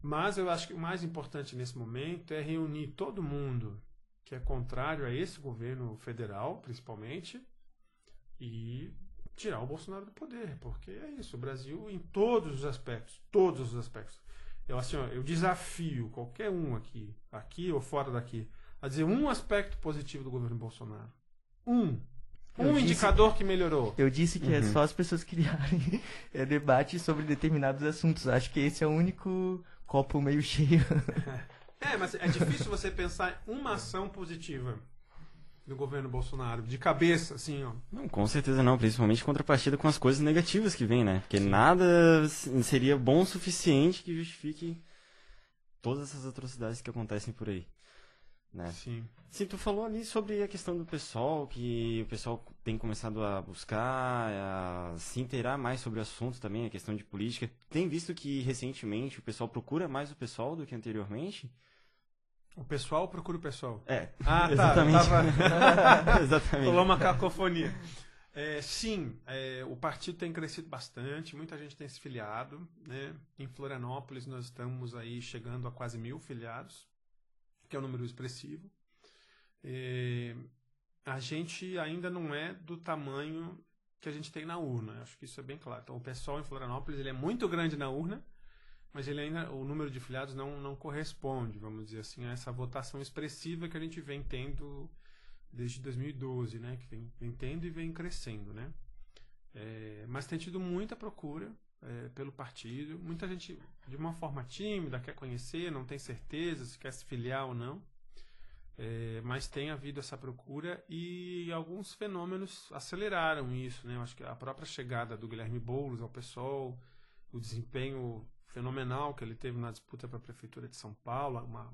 Mas eu acho que o mais importante nesse momento é reunir todo mundo que é contrário a esse governo federal, principalmente, e tirar o Bolsonaro do poder, porque é isso, o Brasil em todos os aspectos, todos os aspectos. Eu assim, ó, eu desafio qualquer um aqui, aqui ou fora daqui, a dizer um aspecto positivo do governo Bolsonaro. Um. Um disse, indicador que melhorou. Eu disse que é uhum. é só as pessoas criarem é, debate sobre determinados assuntos. Acho que esse é o único copo meio cheio. É, mas é difícil você pensar uma ação positiva do governo Bolsonaro, de cabeça, assim, ó. Não, com certeza não, principalmente contrapartida com as coisas negativas que vem, né? Porque Sim. nada seria bom o suficiente que justifique todas essas atrocidades que acontecem por aí. Né? Sim. Sim, tu falou ali sobre a questão do pessoal, que o pessoal tem começado a buscar, a se inteirar mais sobre o assunto também, a questão de política. Tem visto que recentemente o pessoal procura mais o pessoal do que anteriormente? O pessoal procura o pessoal. É. Ah, tá. Exatamente. Tava... exatamente. Rolou uma cacofonia. É, sim, é, o partido tem crescido bastante, muita gente tem se filiado. Né? Em Florianópolis nós estamos aí chegando a quase mil filiados que é um número expressivo. É, a gente ainda não é do tamanho que a gente tem na urna. Acho que isso é bem claro. Então, o pessoal em Florianópolis ele é muito grande na urna, mas ele ainda o número de filiados não, não corresponde, vamos dizer assim, a essa votação expressiva que a gente vem tendo desde 2012, né? Que vem, vem tendo e vem crescendo, né? É, mas tem tido muita procura é, pelo partido. Muita gente, de uma forma tímida, quer conhecer, não tem certeza se quer se filiar ou não. É, mas tem havido essa procura e alguns fenômenos aceleraram isso. Né? Eu acho que a própria chegada do Guilherme Boulos ao PSOL, o desempenho fenomenal que ele teve na disputa para a Prefeitura de São Paulo, uma,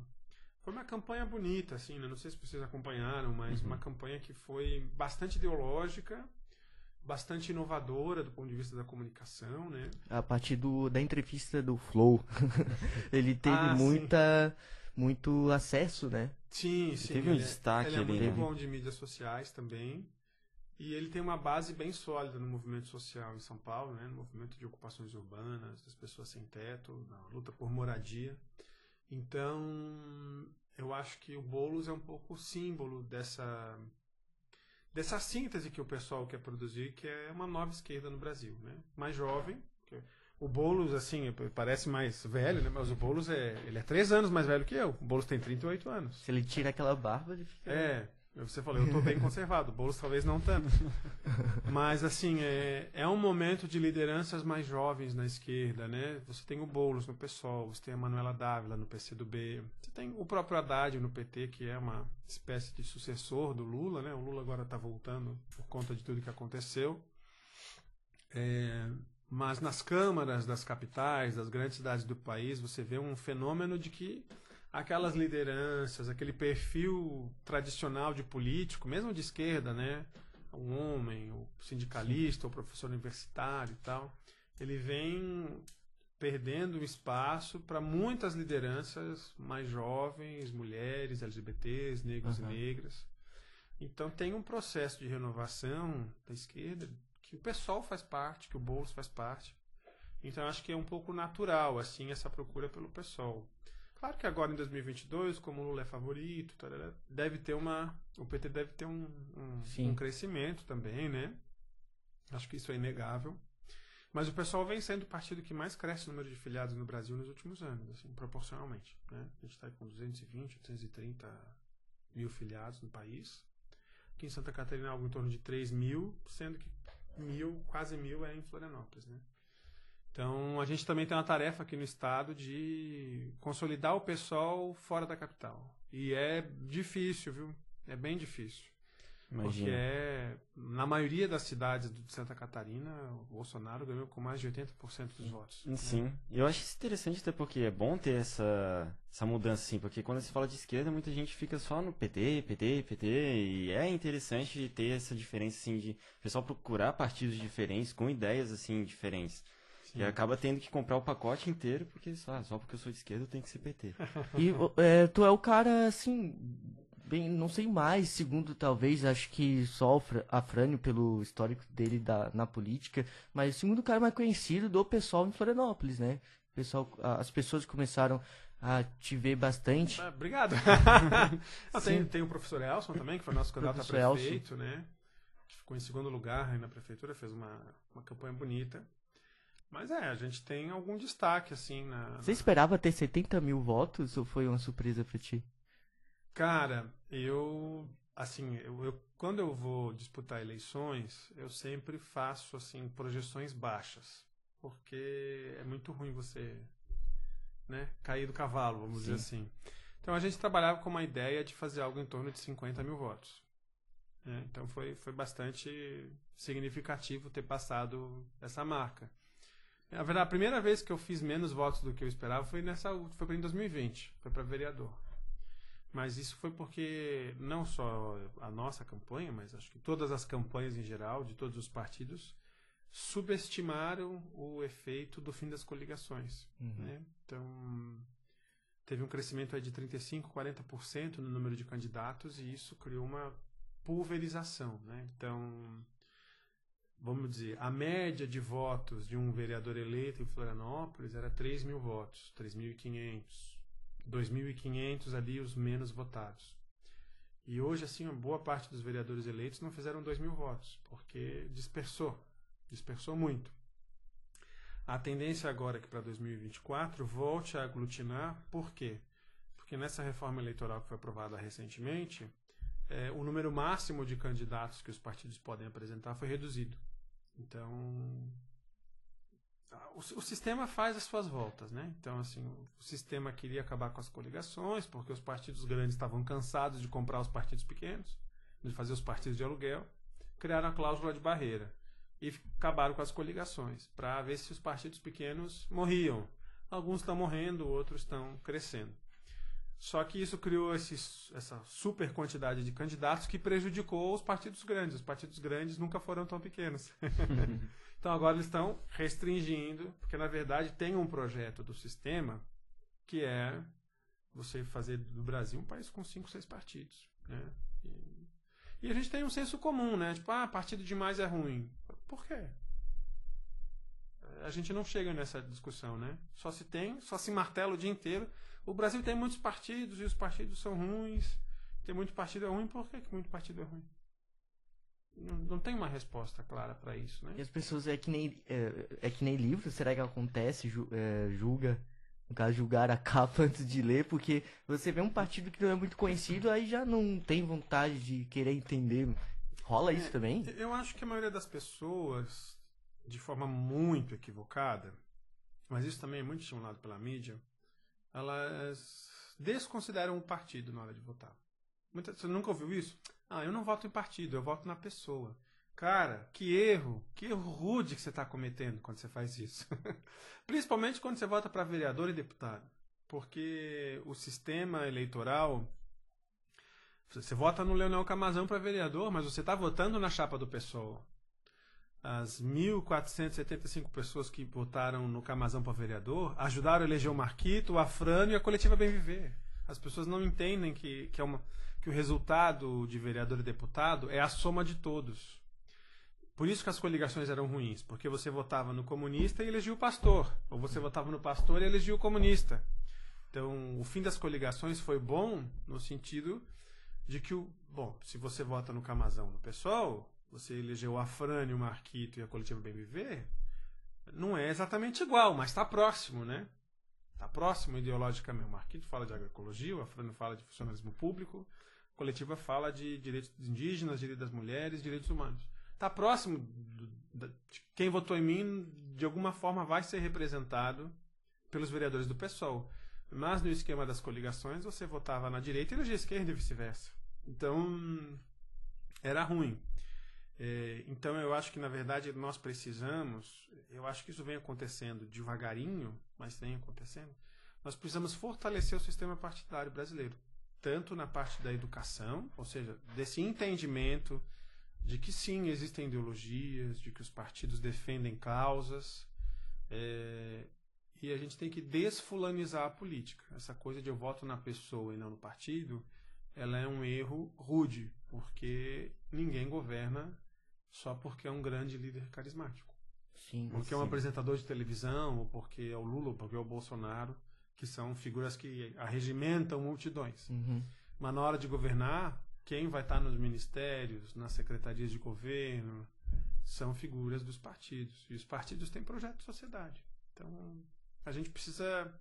foi uma campanha bonita, assim, né? não sei se vocês acompanharam, mas uhum. uma campanha que foi bastante ideológica, bastante inovadora do ponto de vista da comunicação, né? A partir do, da entrevista do Flow, ele teve ah, muita muito acesso, né? Sim, sim. Teve um ele, é- destaque ele é ali, muito né? bom de mídias sociais também. E ele tem uma base bem sólida no movimento social em São Paulo, né? no movimento de ocupações urbanas, das pessoas sem teto, na luta por moradia. Então, eu acho que o Boulos é um pouco símbolo dessa dessa síntese que o pessoal quer produzir, que é uma nova esquerda no Brasil, né? Mais jovem, o Boulos, assim, parece mais velho, né? Mas o Boulos é, ele é três anos mais velho que eu. O Boulos tem 38 anos. Se ele tira aquela barba, ele fica... É, você falou, eu estou bem conservado. Boulos talvez não tanto. Mas, assim, é, é um momento de lideranças mais jovens na esquerda, né? Você tem o Boulos no PSOL, você tem a Manuela Dávila no PCdoB, você tem o próprio Haddad no PT, que é uma espécie de sucessor do Lula, né? O Lula agora está voltando por conta de tudo que aconteceu. É, mas nas câmaras das capitais, das grandes cidades do país, você vê um fenômeno de que aquelas lideranças, aquele perfil tradicional de político, mesmo de esquerda, né? O homem, o sindicalista, Sim. o professor universitário e tal, ele vem perdendo espaço para muitas lideranças mais jovens, mulheres, LGBTs, negros uhum. e negras. Então tem um processo de renovação da esquerda que o pessoal faz parte, que o Boulos faz parte. Então acho que é um pouco natural assim essa procura pelo pessoal. Claro que agora em 2022, como o Lula é favorito, deve ter uma, o PT deve ter um, um, um crescimento também, né? Acho que isso é inegável. Mas o pessoal vem sendo o partido que mais cresce o número de filiados no Brasil nos últimos anos, assim, proporcionalmente. Né? A gente está com 220, 230 mil filiados no país. Aqui em Santa Catarina, algo em torno de 3 mil, sendo que mil, quase mil é em Florianópolis. Né? Então, a gente também tem uma tarefa aqui no estado de consolidar o pessoal fora da capital. E é difícil, viu? É bem difícil. Imagina. Porque é, na maioria das cidades de Santa Catarina, o Bolsonaro ganhou com mais de 80% dos votos. Sim. Né? Eu acho isso interessante até porque é bom ter essa, essa mudança, assim, porque quando se fala de esquerda, muita gente fica só no PT, PT, PT, e é interessante ter essa diferença, assim, de o pessoal procurar partidos diferentes, com ideias, assim, diferentes. Sim. E acaba tendo que comprar o pacote inteiro, porque ah, só porque eu sou de esquerda eu tenho que ser PT. e é, tu é o cara, assim, bem, não sei mais, segundo talvez, acho que só a Frânio pelo histórico dele da, na política, mas o segundo cara mais conhecido do pessoal em Florianópolis, né? pessoal, as pessoas começaram a te ver bastante. Ah, obrigado. ah, tem, tem o professor Elson também, que foi nosso candidato a prefeito, Elson. né? Que ficou em segundo lugar aí na prefeitura, fez uma, uma campanha bonita. Mas é, a gente tem algum destaque, assim, na... Você esperava ter 70 mil votos ou foi uma surpresa para ti? Cara, eu assim, eu, eu, quando eu vou disputar eleições, eu sempre faço assim projeções baixas, porque é muito ruim você, né, cair do cavalo, vamos Sim. dizer assim. Então a gente trabalhava com uma ideia de fazer algo em torno de 50 mil votos. Né? Então foi, foi bastante significativo ter passado essa marca. Na verdade, a primeira vez que eu fiz menos votos do que eu esperava foi nessa foi em 2020, foi para vereador. Mas isso foi porque não só a nossa campanha, mas acho que todas as campanhas em geral, de todos os partidos, subestimaram o efeito do fim das coligações. Uhum. Né? Então, teve um crescimento aí de 35%, 40% no número de candidatos e isso criou uma pulverização. Né? Então, vamos dizer, a média de votos de um vereador eleito em Florianópolis era 3 mil votos, 3.500. 2.500 ali os menos votados. E hoje, assim, uma boa parte dos vereadores eleitos não fizeram 2 mil votos, porque dispersou. Dispersou muito. A tendência agora é que para 2024 volte a aglutinar, por quê? Porque nessa reforma eleitoral que foi aprovada recentemente, é, o número máximo de candidatos que os partidos podem apresentar foi reduzido. Então, o, o, sistema faz as suas voltas, né? Então, assim, o sistema queria acabar com as coligações, porque os partidos grandes estavam cansados de comprar os partidos pequenos, de fazer os partidos de aluguel, criaram a cláusula de barreira e acabaram com as coligações, para ver se os partidos pequenos morriam. Alguns estão morrendo, outros estão crescendo. Só que isso criou esses, essa super quantidade de candidatos que prejudicou os partidos grandes. Os partidos grandes nunca foram tão pequenos. Então agora eles estão restringindo, porque na verdade tem um projeto do sistema que é você fazer do Brasil um país com cinco, seis partidos. Né? E, e, a gente tem um senso comum, né? Tipo, ah, partido demais é ruim. Por quê? A gente não chega nessa discussão, né? Só se tem, só se martela o dia inteiro. O Brasil tem muitos partidos e os partidos são ruins. Tem muito partido é ruim, por que, que muito partido é ruim? não, não tem uma resposta clara para isso, né? E as pessoas é que nem é, é, que nem livro, será que acontece ju, é, julga no caso julgar a capa antes de ler, porque você vê um partido que não é muito conhecido, aí já não tem vontade de querer entender. Rola isso é, também? Eu acho que a maioria das pessoas, de forma muito equivocada, mas isso também é muito estimulado pela mídia, elas desconsideram o partido na hora de votar. Muita, você nunca ouviu isso? Ah, eu não voto em partido, eu voto na pessoa. Cara, que erro, que erro rude que você está cometendo quando você faz isso. Principalmente quando você vota para vereador e deputado. Porque o sistema eleitoral. Você vota no Leonel Camazão para vereador, mas você está votando na chapa do PSOL. As 1.475 pessoas que votaram no Camazão para vereador ajudaram a eleger o Marquito, o Afrano e a coletiva Bem Viver. As pessoas não entendem que, que, é uma, que o resultado de vereador e deputado é a soma de todos. Por isso que as coligações eram ruins, porque você votava no comunista e elegia o pastor, ou você votava no pastor e elegia o comunista. Então, o fim das coligações foi bom no sentido de que o, bom, se você vota no Camazão, no pessoal, você elegeu o Afrânio, o Marquito e a coletiva Bem Viver, não é exatamente igual, mas está próximo, né? Está próximo ideologicamente. O Marquito fala de agroecologia, o Afrânio fala de funcionalismo público, a coletiva fala de direitos indígenas, direitos das mulheres, direitos humanos. Está próximo de quem votou em mim, de alguma forma vai ser representado pelos vereadores do PSOL. Mas no esquema das coligações, você votava na direita e elegia a esquerda e vice-versa. Então, era ruim. É, então, eu acho que, na verdade, nós precisamos, eu acho que isso vem acontecendo devagarinho, mas vem acontecendo, nós precisamos fortalecer o sistema partidário brasileiro. Tanto na parte da educação, ou seja, desse entendimento de que sim, existem ideologias, de que os partidos defendem causas, é, e a gente tem que desfulanizar a política. Essa coisa de eu voto na pessoa e não no partido, ela é um erro rude, porque ninguém governa só porque é um grande líder carismático. Sim, porque sim. é um apresentador de televisão, ou porque é o Lula, ou porque é o Bolsonaro, que são figuras que arregimentam multidões. Uhum. Mas na hora de governar, quem vai estar nos ministérios, nas secretarias de governo, são figuras dos partidos. E os partidos têm projeto de sociedade. Então, a gente precisa,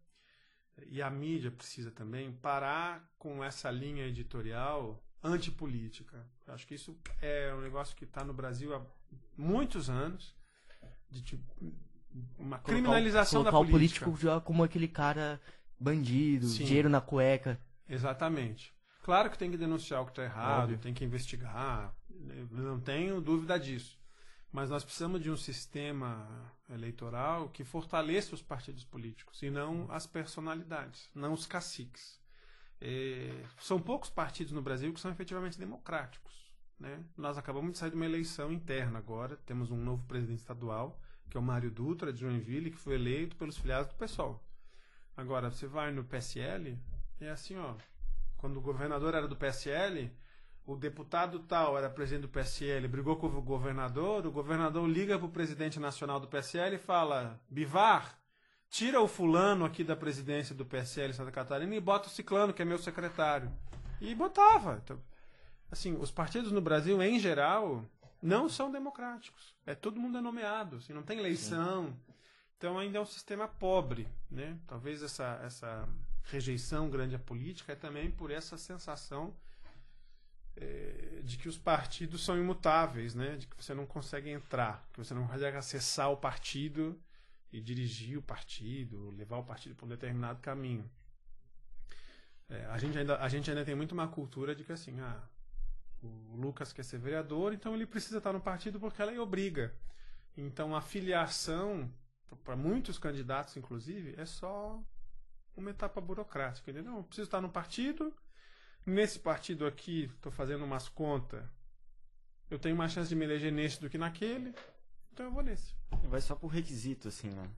e a mídia precisa também, parar com essa linha editorial antipolítica. Eu acho que isso é um negócio que está no Brasil há muitos anos, de tipo, uma Colocar o- criminalização da política. o político como aquele cara bandido, Sim. dinheiro na cueca. Exatamente. Claro que tem que denunciar o que está errado, Óbvio. tem que investigar, eu não tenho dúvida disso. Mas nós precisamos de um sistema eleitoral que fortaleça os partidos políticos e não as personalidades, não os caciques. É, são poucos partidos no Brasil que são efetivamente democráticos. Né? Nós acabamos de sair de uma eleição interna agora, temos um novo presidente estadual, que é o Mário Dutra, de Joinville, que foi eleito pelos filiados do PSOL. Agora, você vai no PSL, é assim, ó. Quando o governador era do PSL, o deputado tal era presidente do PSL, brigou com o governador, o governador liga pro presidente nacional do PSL e fala: Bivar, tira o fulano aqui da presidência do PSL Santa Catarina e bota o ciclano, que é meu secretário. E botava. Então, assim, os partidos no Brasil, em geral, não são democráticos. É todo mundo é nomeado, assim, não tem eleição. Então ainda é um sistema pobre, né? Talvez essa, essa rejeição grande à política é também por essa sensação eh, de que os partidos são imutáveis, né? De que você não consegue entrar, que você não consegue acessar o partido e dirigir o partido, levar o partido para um determinado caminho. É, a, gente ainda, a gente ainda tem muito uma cultura de que assim, ah, o Lucas quer ser vereador, então ele precisa estar no partido porque ela lei obriga. Então a filiação, para muitos candidatos inclusive, é só uma etapa burocrática, entendeu? Eu preciso estar no partido, nesse partido aqui estou fazendo umas contas, eu tenho mais chance de me eleger nesse do que naquele, então eu vou nesse. Vai só por requisito, assim, né?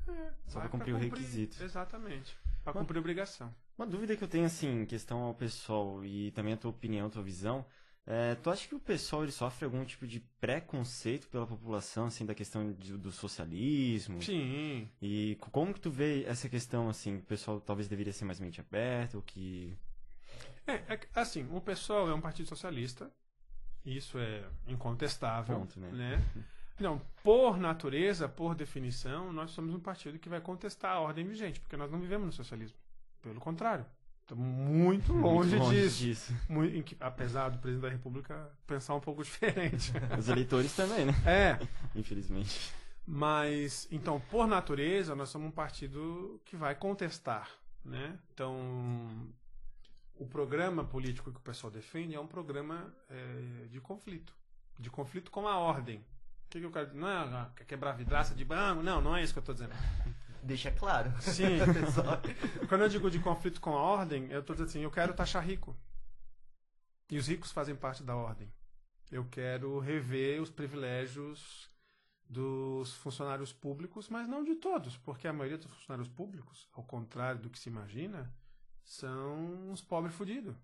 Só Vai pra cumprir o requisito. Exatamente. Para Mas- cumprir a obrigação. Uma dúvida que eu tenho, assim, em questão ao pessoal e também a tua opinião, a tua visão, é, tu acha que o pessoal ele sofre algum tipo de preconceito pela população, assim, da questão de- do socialismo? Sim. E co- como que tu vê essa questão, assim, o pessoal talvez deveria ser mais mente aberta, ou que... É, é assim, o PSOL é um partido socialista. Isso é incontestável. Ponto, né? né? Não, por natureza, por definição, nós somos um partido que vai contestar a ordem vigente, porque nós não vivemos no socialismo. Pelo contrário, estamos muito longe, Muito disso. disso. Muito- que- apesar do presidente da República pensar um pouco diferente. Os eleitores também, né? é, Infelizmente. Mas, então, por natureza, nós somos um partido que vai contestar, né? Então, o programa político que o pessoal defende é um programa eh, de conflito. de conflito com a ordem. O que, que eu quero dizer? Não é quer quebrar vidraça de banco? Não, não é isso que eu estou dizendo. Deixa claro. Sim. Quando eu digo de conflito com a ordem, eu estou dizendo assim, eu quero taxar rico. E os ricos fazem parte da ordem. Eu quero rever os privilégios dos funcionários públicos, mas não de todos, porque a maioria dos funcionários públicos, ao contrário do que se imagina, são uns pobres fudidos.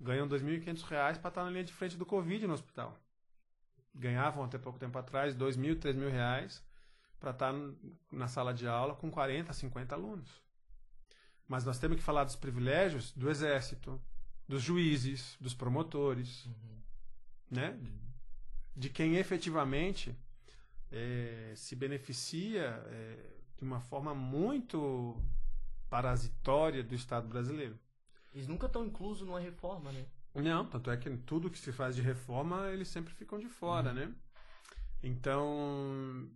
Ganham R$ 2.500 para estar na linha de frente do Covid no hospital. Ganhavam até pouco tempo atrás R$ 2.000, R$ 3.000 para estar na sala de aula com 40, 50 alunos. Mas nós temos que falar dos privilégios do exército, dos juízes, dos promotores, uhum. né? de quem efetivamente é, se beneficia é, de uma forma muito parasitória do Estado brasileiro. Eles nunca estão inclusos numa reforma, né? Não, tanto é que tudo que se faz de reforma, eles sempre ficam de fora, uhum. né? Então,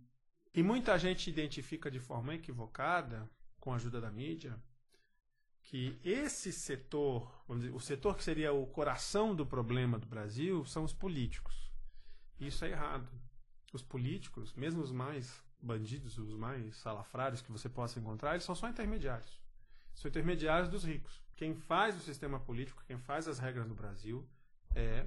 e muita gente identifica de forma equivocada, com a ajuda da mídia, que esse setor, dizer, o setor que seria o coração do problema do Brasil, são os políticos. Isso é errado. Os políticos, mesmo os mais bandidos, os mais salafrários que você possa encontrar, eles são só intermediários. São intermediários dos ricos. Quem faz o sistema político, quem faz as regras no Brasil é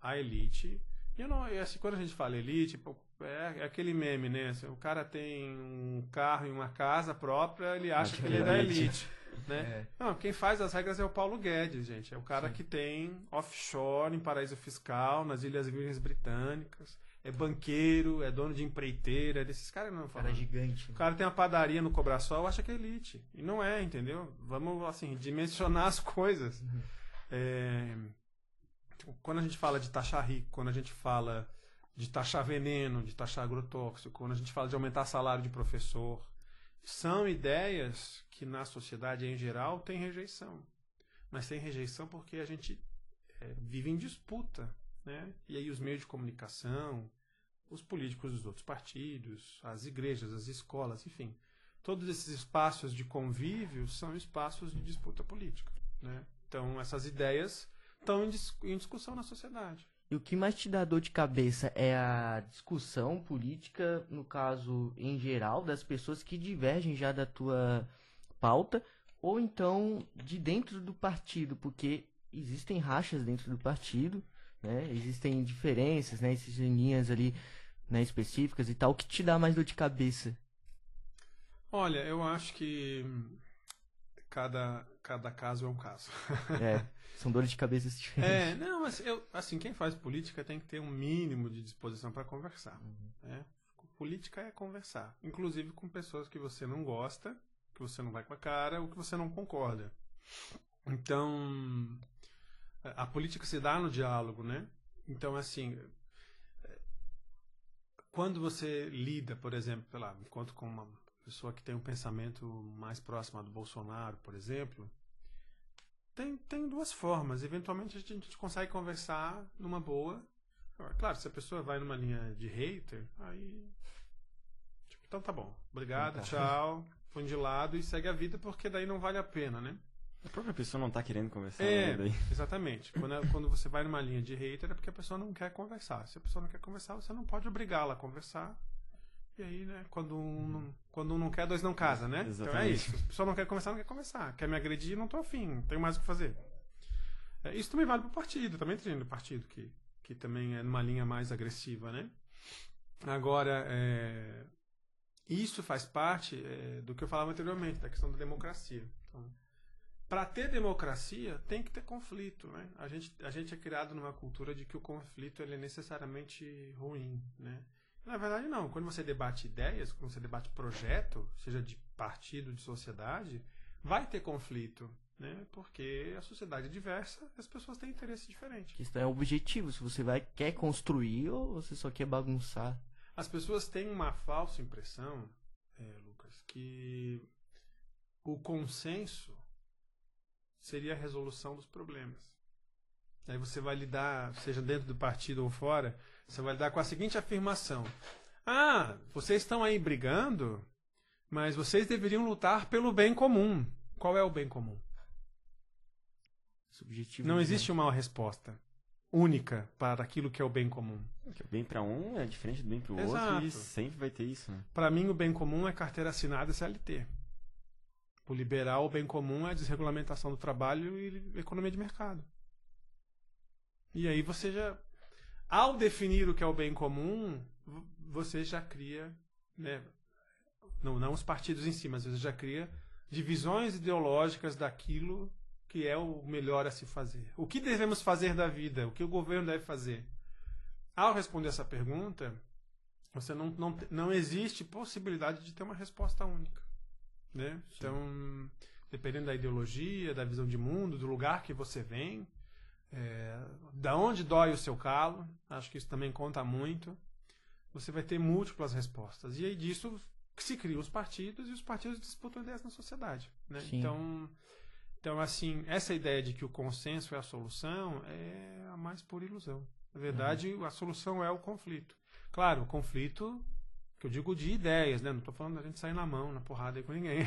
a elite. E eu não, assim, quando a gente fala elite, é, é aquele meme, né? Assim, o cara tem um carro e uma casa própria, ele acha que ele é da elite. Né? É. Não, quem faz as regras é o Paulo Guedes, gente. É o cara Sim. que tem offshore em paraíso fiscal, nas Ilhas Virgens Britânicas. É banqueiro, é dono de empreiteira, é desses caras não falam. Cara gigante. Né? O cara tem uma padaria no Cobrasol, acha que é elite. E não é, entendeu? Vamos, assim, dimensionar as coisas. Uhum. É... Quando a gente fala de taxar rico, quando a gente fala de taxar veneno, de taxar agrotóxico, quando a gente fala de aumentar salário de professor, são ideias que na sociedade em geral tem rejeição. Mas tem rejeição porque a gente é, vive em disputa. Né? E aí os meios de comunicação, os políticos dos outros partidos, as igrejas, as escolas, enfim. Todos esses espaços de convívio são espaços de disputa política. Né? Então essas ideias estão em, em discussão na sociedade. E o que mais te dá dor de cabeça é a discussão política, no caso em geral, das pessoas que divergem já da tua pauta, ou então de dentro do partido, porque existem rachas dentro do partido, né? Existem diferenças, né? Existem linhas ali né, específicas e tal. O que te dá mais dor de cabeça? Olha, eu acho que cada, cada caso é um caso. É. São dores de cabeça diferentes. É, não, mas eu, assim, quem faz política tem que ter um mínimo de disposição para conversar. Uhum. Né? Política é conversar, inclusive com pessoas que você não gosta, que você não vai com a cara ou que você não concorda. Então, a política se dá no diálogo, né? Então, assim, quando você lida, por exemplo, sei lá, enquanto com uma pessoa que tem um pensamento mais próximo do Bolsonaro, por exemplo, tem, tem duas formas. Eventualmente a gente consegue conversar numa boa. Claro, se a pessoa vai numa linha de hater, aí. Tipo, então tá bom. Obrigado, tá. tchau. Põe de lado e segue a vida, porque daí não vale a pena, né? A própria pessoa não tá querendo conversar. É, né, exatamente. Quando, quando você vai numa linha de hater é porque a pessoa não quer conversar. Se a pessoa não quer conversar, você não pode obrigá-la a conversar. E aí, né, quando um não, quando um não quer, dois não casa, né? Exatamente. Então é isso. Se a pessoa não quer conversar, não quer conversar. Quer me agredir, não tô afim, não tenho mais o que fazer. É, isso também vale para o partido, também tem no partido que, que também é numa linha mais agressiva, né? Agora, é, isso faz parte é, do que eu falava anteriormente, da questão da democracia. Então, para ter democracia, tem que ter conflito, né? A gente, a gente é criado numa cultura de que o conflito ele é necessariamente ruim, né? Na verdade, não. Quando você debate ideias, quando você debate projeto, seja de partido, de sociedade, vai ter conflito. Né? Porque a sociedade é diversa as pessoas têm interesse diferente. Isso é objetivo. Se você vai quer construir ou você só quer bagunçar. As pessoas têm uma falsa impressão, é, Lucas, que o consenso seria a resolução dos problemas. Aí você vai lidar, seja dentro do partido ou fora, você vai lidar com a seguinte afirmação: Ah, vocês estão aí brigando, mas vocês deveriam lutar pelo bem comum. Qual é o bem comum? Subjetivo Não existe uma resposta. única para aquilo que é o bem comum. O bem para um é diferente do bem para o outro e sempre vai ter isso, né? Para mim, o bem comum é carteira assinada e CLT. O liberal, o bem comum é a desregulamentação do trabalho e economia de mercado. E aí você já, ao definir o que é o bem comum, você já cria, né, não, não os partidos em si, mas você já cria divisões ideológicas daquilo que é o melhor a se fazer. O que devemos fazer da vida? O que o governo deve fazer? Ao responder essa pergunta, você não, não, não existe possibilidade de ter uma resposta única. Né? Então, dependendo da ideologia, da visão de mundo, do lugar que você vem, é, da onde dói o seu calo, acho que isso também conta muito, você vai ter múltiplas respostas. E aí disso se criam os partidos e os partidos disputam ideias na sociedade. Né? Então, então, assim, essa ideia de que o consenso é a solução é a mais pura ilusão. Na verdade, a solução é o conflito. Claro, o conflito, que eu digo de ideias, né? Não estou falando da gente sair na mão, na porrada aí com ninguém.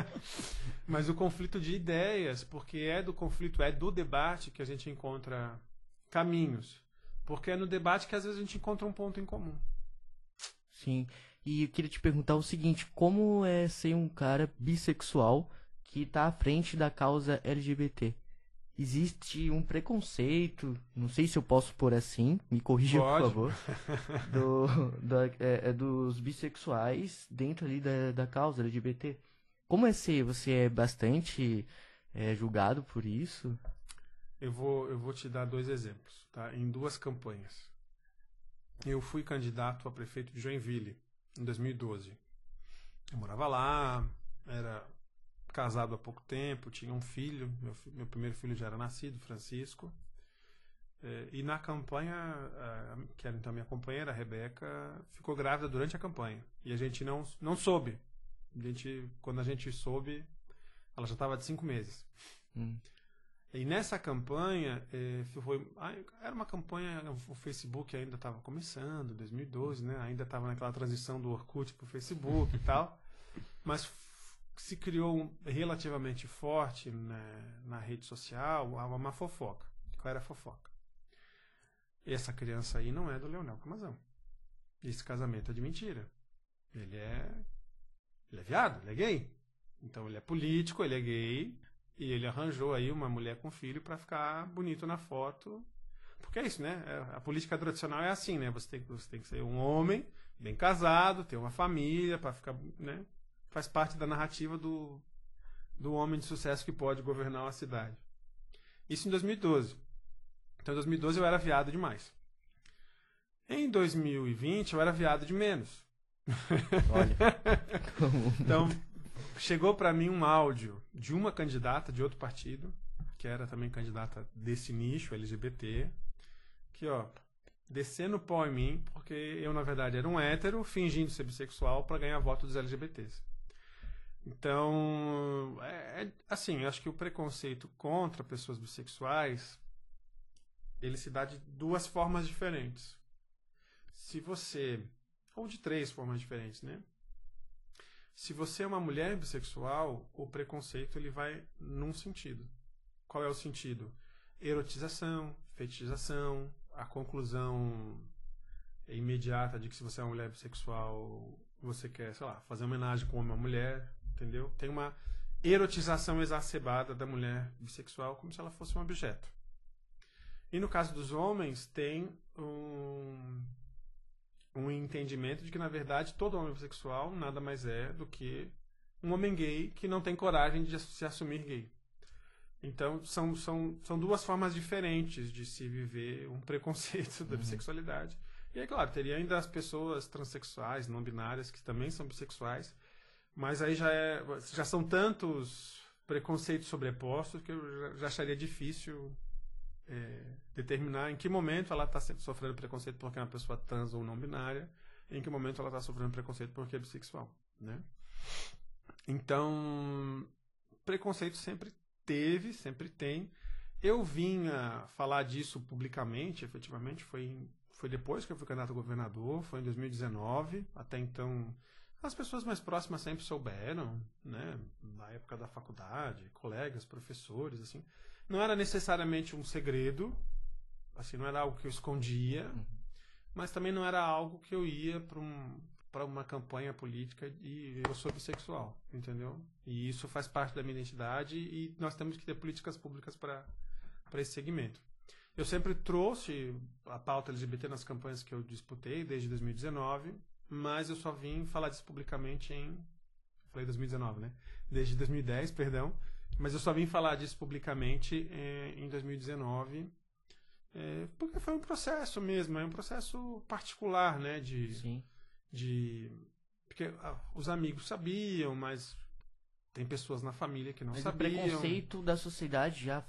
Mas o conflito de ideias, porque é do conflito, é do debate que a gente encontra caminhos. Porque é no debate que às vezes a gente encontra um ponto em comum. Sim. E eu queria te perguntar o seguinte, como é ser um cara bissexual que tá à frente da causa LGBT? Existe um preconceito, não sei se eu posso pôr assim, me corrija Pode. por favor, do, da- é, é, dos bissexuais dentro ali da, da causa LGBT. Como é ser? Você é bastante é, julgado por isso? Eu vou, eu vou te dar dois exemplos, tá? Em duas campanhas. Eu fui candidato a prefeito de Joinville em 2012. Eu morava lá, era casado há pouco tempo, tinha um filho, meu, meu primeiro filho já era nascido, Francisco. Eh, e na campanha, a- que era então minha companheira, a Rebeca, ficou grávida durante a campanha. E a gente não, não soube. A gente, quando a gente soube, ela já estava de cinco meses. Hum. E nessa campanha, eh, foi, era uma campanha, o Facebook ainda estava começando, 2012, né? Ainda estava naquela transição do Orkut para o Facebook e tal. Mas se criou relativamente forte né, na rede social uma, uma fofoca. Qual era a fofoca? Essa criança aí não é do Leonel Camazão. Esse casamento é de mentira. Ele é. Ele é viado, ele é gay. Então ele é político, ele é gay, e ele arranjou aí uma mulher com filho para ficar bonito na foto. Porque é isso, né? É- A política tradicional é assim, né? Você tem, você tem que ser um homem, bem casado, ter uma família, para ficar. Né? Faz parte da narrativa do, do homem de sucesso que pode governar uma cidade. Isso em 2012. Então em 2012 eu era viado demais. Em 2020 eu era viado de menos. Olha. Então, chegou para mim um áudio de uma candidata de outro partido, que era também candidata desse nicho LGBT, que, ó, descendo pau em mim, porque eu, na verdade, era um hétero fingindo ser bissexual para ganhar voto dos LGBTs. Então, é, é- assim, eu acho que o preconceito contra pessoas bissexuais ele se dá de duas formas diferentes. Se você. Ou de três formas diferentes, né? Se você é uma mulher bissexual, o preconceito ele vai num sentido. Qual é o sentido? Erotização, fetichização, a conclusão imediata de que se você é uma mulher bissexual, você quer, sei lá, fazer homenagem com uma mulher, entendeu? Tem uma erotização exacerbada da mulher bissexual como se ela fosse um objeto. E no caso dos homens, tem um, um entendimento de que, na verdade, todo homem bissexual nada mais é do que um homem gay que não tem coragem de se assumir gay. Então, são, são, são duas formas diferentes de se viver um preconceito da bissexualidade. E é claro, teria ainda as pessoas transexuais, não binárias, que também são bissexuais, mas aí já, é, já são tantos preconceitos sobrepostos que eu já, acharia difícil é, determinar em que momento ela está sofrendo preconceito porque é uma pessoa trans ou não binária, em que momento ela está sofrendo preconceito porque é bissexual, né? Então, preconceito sempre teve, sempre tem. Eu vinha falar disso publicamente, efetivamente, foi, foi depois que eu fui candidato a governador, foi em 2019. Até então, as pessoas mais próximas sempre souberam, né? Na época da faculdade, colegas, professores, assim. Não era necessariamente um segredo, assim, não era algo que eu escondia, Uhum. mas também não era algo que eu ia para um, para uma campanha política e eu sou bissexual, entendeu? E isso faz parte da minha identidade e nós temos que ter políticas públicas para para esse segmento. Eu sempre trouxe a pauta LGBT nas campanhas que eu disputei desde 2019, mas eu só vim falar disso publicamente em falei 2019, né? Desde 2010, perdão. Mas eu só vim falar disso publicamente eh, em 2019, eh, porque foi um processo mesmo, é um processo particular, né? De, Sim. de porque ah, os amigos sabiam, mas tem pessoas na família que não Mas o sabiam. preconceito da sociedade já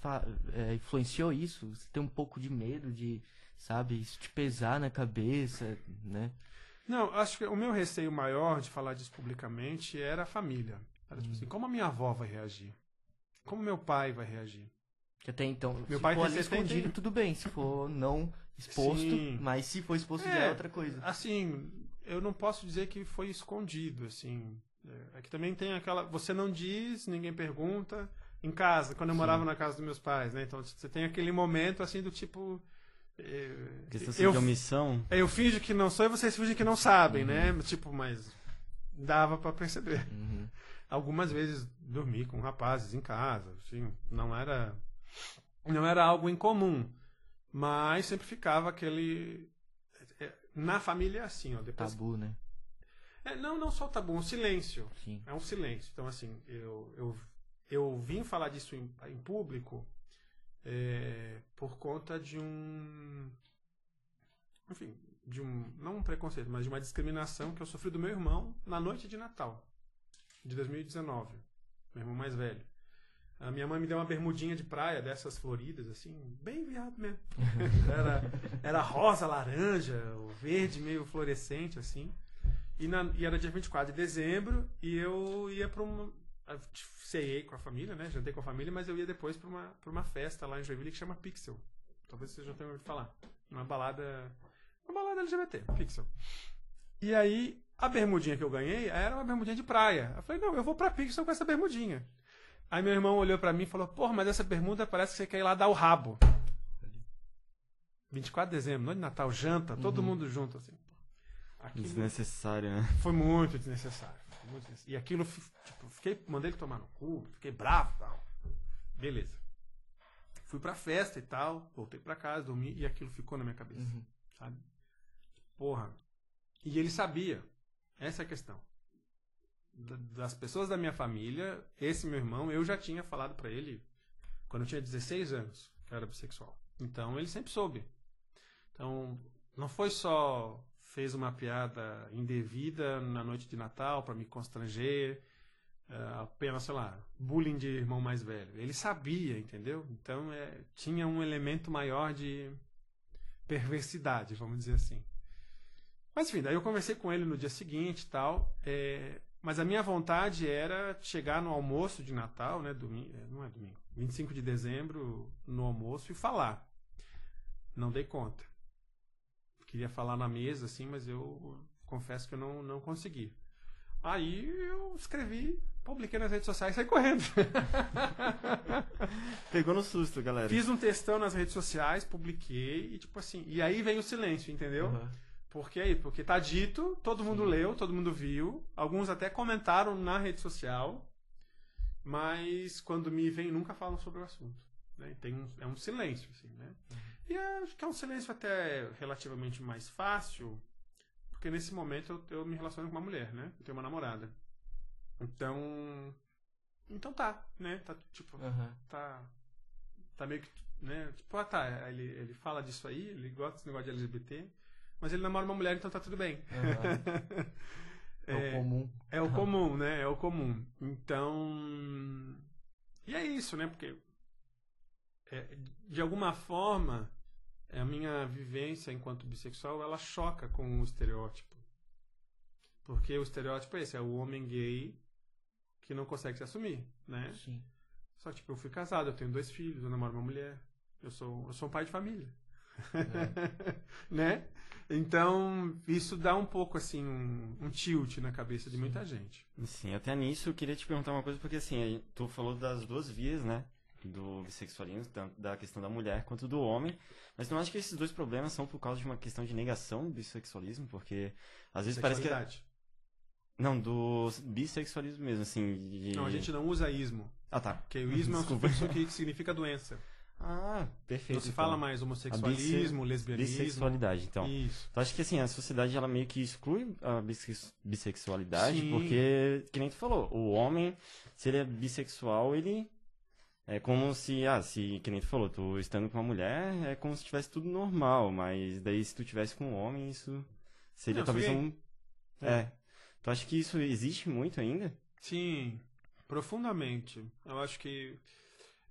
é, influenciou isso? Você tem um pouco de medo de, sabe, isso te pesar na cabeça, né? Não, acho que o meu receio maior de falar disso publicamente era a família. Era tipo assim, como a minha avó vai reagir? Como meu pai vai reagir? Que até então, Meu se pai for tem ali 70 escondido, tudo bem. Se for não exposto, Sim. mas se for exposto já É. é outra coisa. Assim, eu não posso dizer que foi escondido, assim. É, é que também tem aquela. Você não diz, ninguém pergunta. Em casa, quando eu Sim. morava na casa dos meus pais, né? Então você tem aquele momento assim do tipo. É, Questão eu, de omissão. eu finjo que não sou e vocês fingem que não sabem, Uhum. né? Tipo, mas dava pra perceber. Uhum. Algumas vezes dormi com rapazes em casa, assim, não era não era algo incomum, mas sempre ficava aquele é, na família é assim, ó, depois Tabu, né? É, não, não só o tabu, um silêncio. Sim. É um silêncio. Então, assim, eu, eu, eu vim falar disso em, em público é, por conta de um. Enfim, de um. Não um preconceito, mas de uma discriminação que eu sofri do meu irmão na noite de Natal, de 2019. Meu irmão mais velho. A minha mãe me deu uma bermudinha de praia dessas floridas, assim, bem viado mesmo. era, era rosa, laranja, o verde meio fluorescente, assim. E, na- e era dia 24 de dezembro e eu ia para uma. Eu Ceiei com a família, né? Jantei com a família, mas eu ia depois para uma, pra uma festa lá em Joinville que chama Pixel. Talvez vocês já tenham ouvido falar. Uma balada. Uma balada LGBT, Pixel. E aí, a bermudinha que eu ganhei era uma bermudinha de praia. Eu falei, não, eu vou pra Pixel com essa bermudinha. Aí meu irmão olhou pra mim e falou, porra, mas essa bermuda parece que você quer ir lá dar o rabo. 24 de dezembro, noite de Natal, janta, todo Uhum. mundo junto, assim. Aquilo Desnecessário, né? foi muito desnecessário. E aquilo, tipo, fiquei, mandei ele tomar no cu, fiquei bravo e tal. Beleza. Fui pra festa e tal, voltei pra casa, dormi e aquilo ficou na minha cabeça, Uhum. sabe? Porra. E ele sabia. Essa é a questão. Da- Das pessoas da minha família, esse meu irmão, eu já tinha falado pra ele quando eu tinha 16 anos que eu era bissexual. Então ele sempre soube. Então, não foi só fez uma piada indevida na noite de Natal pra me constranger, eh, apenas, sei lá, bullying de irmão mais velho. Ele sabia, entendeu? Então, é, tinha um elemento maior de perversidade, vamos dizer assim. Mas enfim, daí eu conversei com ele no dia seguinte tal. eh, mas a minha vontade era chegar no almoço de Natal, né? Domingo, não é domingo, 25 de dezembro, no almoço e falar. Não dei conta. Queria falar na mesa, assim, mas eu confesso que eu não, não consegui. Aí eu escrevi, publiquei nas redes sociais e saí correndo. Pegou no susto, galera. Fiz um textão nas redes sociais, publiquei e tipo assim. E aí vem o silêncio, entendeu? Uhum. Porque aí, porque tá dito, todo mundo Sim. leu, todo mundo viu, alguns até comentaram na rede social, mas quando me vem nunca falam sobre o assunto. Né? Tem um, é um silêncio, assim, né? E acho que é um silêncio até relativamente mais fácil, porque nesse momento eu, eu me relaciono com uma mulher, né? Eu tenho uma namorada. Então. Então tá, né? Tá tipo Uhum. tá, tá meio que, né? Tipo, ah, tá, ele, ele fala disso aí, ele gosta desse negócio de LGBT, mas ele namora uma mulher, então tá tudo bem. Uhum. É, o comum. É o comum, né? É o comum. Então. E é isso, né? Porque. É, de alguma forma, a minha vivência enquanto bissexual ela choca com o estereótipo. Porque o estereótipo é esse: é o homem gay que não consegue se assumir, né? Sim. Só que, tipo, eu fui casado, eu tenho dois filhos, eu namoro uma mulher. Eu sou, eu sou um pai de família. né? Então, isso dá um pouco, assim, um, um tilt na cabeça de muita gente. Sim, até nisso eu queria te perguntar uma coisa, porque assim, tu falou das duas vias, né? Do bissexualismo, tanto da questão da mulher quanto do homem. Mas não acho que esses dois problemas são por causa de uma questão de negação do bissexualismo, porque às vezes parece que. é. Não, do bissexualismo mesmo, assim. de- Não, a gente não usa ismo. Ah, tá. Porque o ismo é um Desculpa. sufixo que significa doença. Ah, perfeito. Não se então. fala mais homossexualismo, lesbianismo. Bissexualidade, então. Isso. Eu acho que assim, a sociedade ela meio que exclui a bissex- bissexualidade, Sim. porque, que nem tu falou, o homem, se ele é bissexual, ele é como se, ah, se, que nem tu falou, tu estando com uma mulher, é como se tivesse tudo normal, mas daí se tu tivesse com um homem, isso seria Não, talvez um. É. Tu acha que isso existe muito ainda? Sim, profundamente. Eu acho que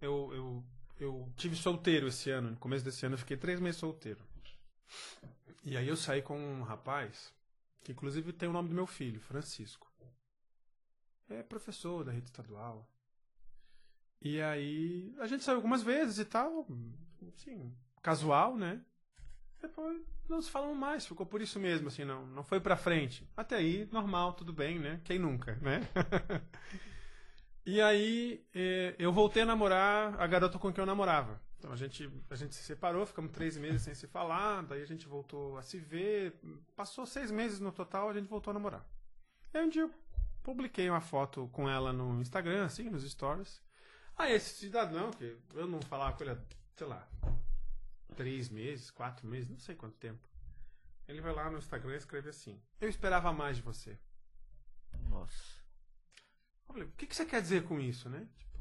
eu, eu, eu tive solteiro esse ano. No começo desse ano eu fiquei três meses solteiro. E aí eu saí com um rapaz, que inclusive tem o nome do meu filho, Francisco. É professor da rede estadual. E aí a gente saiu algumas vezes e tal, assim, casual, né? Depois não se falamos mais, ficou por isso mesmo, assim, não, não foi pra frente. Até aí, normal, tudo bem, né? Quem nunca, né? e aí eh, eu voltei a namorar a garota com quem eu namorava. Então a gente, a gente se separou, ficamos três meses sem se falar, daí a gente voltou a se ver. Passou seis meses no total, a gente voltou a namorar. E aí um dia eu publiquei uma foto com ela no Instagram, assim, nos stories. Aí esse cidadão, que eu não falava com ele há, sei lá, três meses, quatro meses, não sei quanto tempo. Ele vai lá no Instagram e escreve assim: Eu esperava mais de você. Nossa. Eu falei, o que, que você quer dizer com isso, né? Tipo,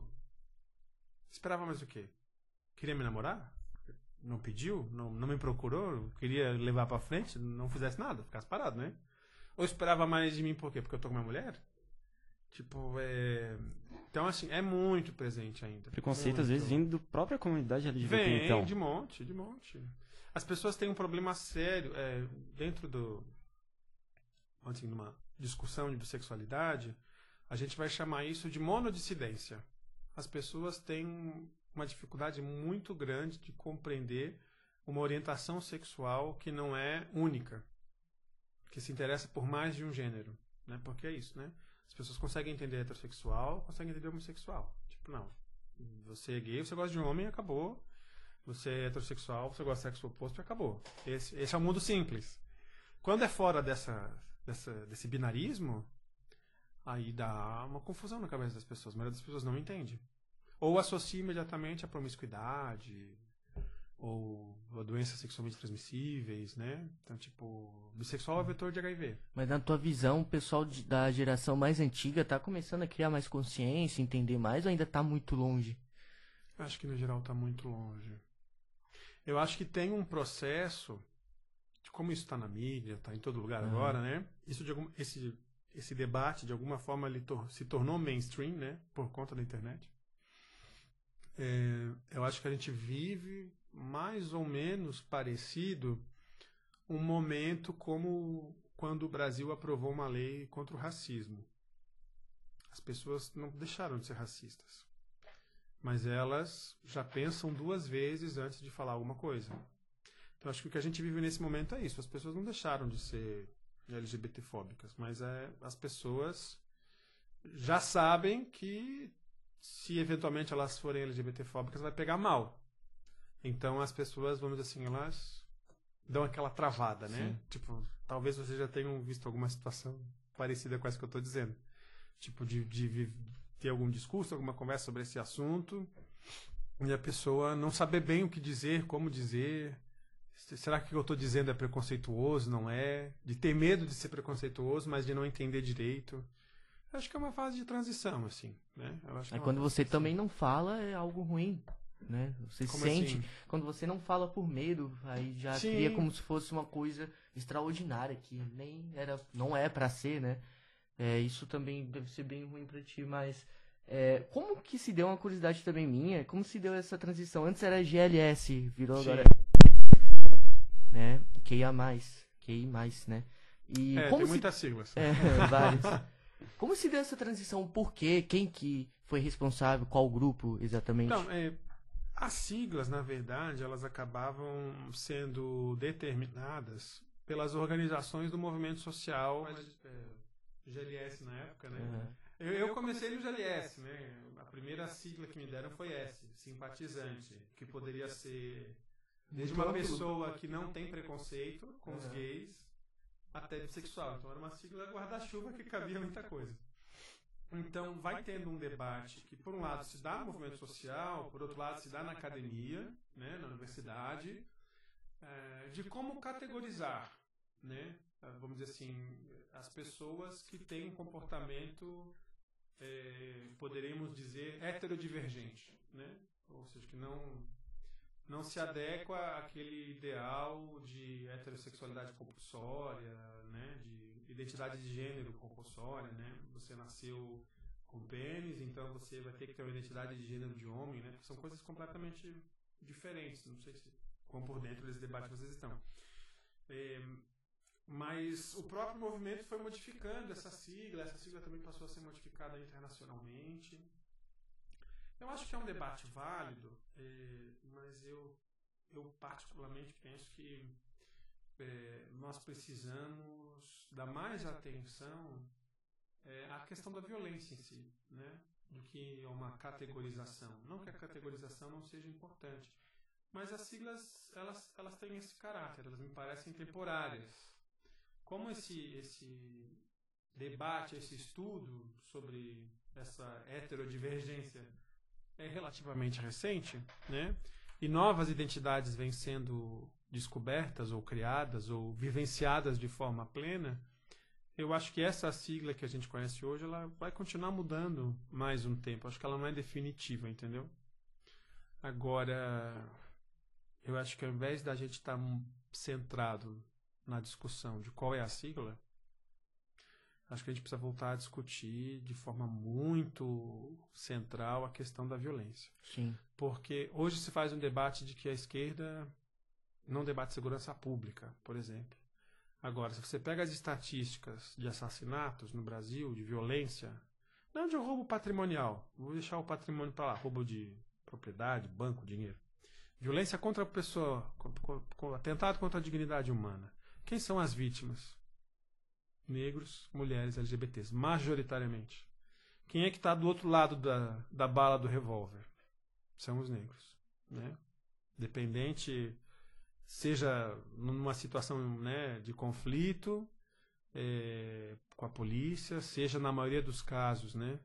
esperava mais o quê? Queria me namorar? Não pediu? Não, não me procurou? Queria levar pra frente? Não fizesse nada? Ficasse parado, né? Ou esperava mais de mim por quê? Porque eu tô com minha mulher? Tipo, é. Então, assim, é muito presente ainda. Preconceito às Muito. vezes vindo da própria comunidade LGBT, Vem, então. de monte, de monte. As pessoas têm um problema sério é, dentro do. Assim, numa discussão de bissexualidade, a gente vai chamar isso de monodissidência. As pessoas têm uma dificuldade muito grande de compreender uma orientação sexual que não é única, que se interessa por mais de um gênero, né? Porque é isso, né? As pessoas conseguem entender heterossexual, conseguem entender homossexual. Tipo, não. Você é gay, você gosta de homem, acabou. Você é heterossexual, você gosta de sexo oposto acabou. Esse, esse é o mundo simples. Quando é fora dessa, dessa, desse binarismo, aí dá uma confusão na cabeça das pessoas. A maioria das pessoas não entende. Ou associa imediatamente a promiscuidade, ou doenças sexualmente transmissíveis, né? Então, tipo, bissexual é vetor de HIV. Mas na tua visão, o pessoal de- da geração mais antiga tá começando a criar mais consciência, entender mais ou ainda tá muito longe? Acho que no geral está muito longe. Eu acho que tem um processo, como isso está na mídia, está em todo lugar agora, né? Isso de algum, esse, esse debate, de alguma forma, ele tor- se tornou mainstream, né? Por conta da internet. É, eu acho que a gente vive mais ou menos parecido um momento como quando o Brasil aprovou uma lei contra o racismo. As pessoas não deixaram de ser racistas mas elas já pensam duas vezes antes de falar alguma coisa. Então acho que o que a gente vive nesse momento é isso. As pessoas não deixaram de ser LGBTfóbicas, mas é, as pessoas já sabem que se eventualmente elas forem LGBTfóbicas vai pegar mal. Então as pessoas, vamos dizer assim, elas dão aquela travada, né? Sim. Tipo, talvez vocês já tenham visto alguma situação parecida com essa que eu estou dizendo. Tipo, de, de ter algum discurso, alguma conversa sobre esse assunto, e a pessoa não saber bem o que dizer, como dizer. Se- Será que o que eu estou dizendo é preconceituoso? Não é? De ter medo de ser preconceituoso, mas de não entender direito. Eu acho que é uma fase de transição, assim, né? É quando você também não fala, é algo ruim, né? Você Como sente. assim? Quando você não fala por medo, aí já Sim. cria como se fosse uma coisa extraordinária, que nem era, não é pra ser, né? É, isso também deve ser bem ruim pra ti, mas é, como que se deu uma curiosidade também minha? Como se deu essa transição? Antes era GLS, virou Sim. agora né? QIA+, QI+, né? E É, como tem se muitas siglas. é, vários. Como se deu essa transição? Por quê? Quem que foi responsável? Qual grupo exatamente? Então, é, as siglas, na verdade, elas acabavam sendo determinadas pelas organizações do movimento social, é, GLS na época, né? Aham. Eu, eu comecei no GLS, né? A primeira sigla que me deram foi S, simpatizante, que poderia ser desde uma pessoa que não tem preconceito com os gays até bissexual. Então era uma sigla guarda-chuva que cabia muita coisa. Então vai tendo um debate que, por um lado, se dá no movimento social, por outro lado, se dá na academia, né, na universidade, é, de como categorizar, né, vamos dizer assim, as pessoas que têm um comportamento, é, poderíamos dizer, heterodivergente, né, ou seja, que não não se adequa àquele ideal de heterossexualidade compulsória, né, de identidade de gênero compulsória, né? Você nasceu com pênis, então você vai ter que ter uma identidade de gênero de homem, né? São coisas completamente diferentes. Não sei se quão por dentro desse debate vocês estão. É, mas o próprio movimento foi modificando essa sigla, essa sigla também passou a ser modificada internacionalmente. Eu acho que é um debate válido, é, mas eu, eu particularmente penso que é, nós precisamos dar mais atenção é, à questão da violência em si, né? do que uma categorização. Não que a categorização não seja importante, mas as siglas elas, elas têm esse caráter, elas me parecem temporárias. Como esse, esse debate, esse estudo sobre essa heterodivergência é relativamente recente, né? E novas identidades vêm sendo descobertas ou criadas ou vivenciadas de forma plena. Eu acho que essa sigla que a gente conhece hoje, ela vai continuar mudando mais um tempo. Acho que ela não é definitiva, entendeu? Agora, eu acho que ao invés da gente estar centrado na discussão de qual é a sigla, acho que a gente precisa voltar a discutir de forma muito central a questão da violência. Sim. Porque hoje se faz um debate de que a esquerda não debate segurança pública, por exemplo. Agora, se você pega as estatísticas de assassinatos no Brasil, de violência, não de roubo patrimonial, vou deixar o patrimônio para lá, roubo de propriedade, banco, dinheiro. Violência contra a pessoa, atentado contra a dignidade humana. Quem são as vítimas? negros, mulheres, LGBTs, majoritariamente. Quem é que está do outro lado da, da bala do revólver? São os negros, né? Dependente, seja numa situação né, de conflito é, com a polícia, seja na maioria dos casos, né?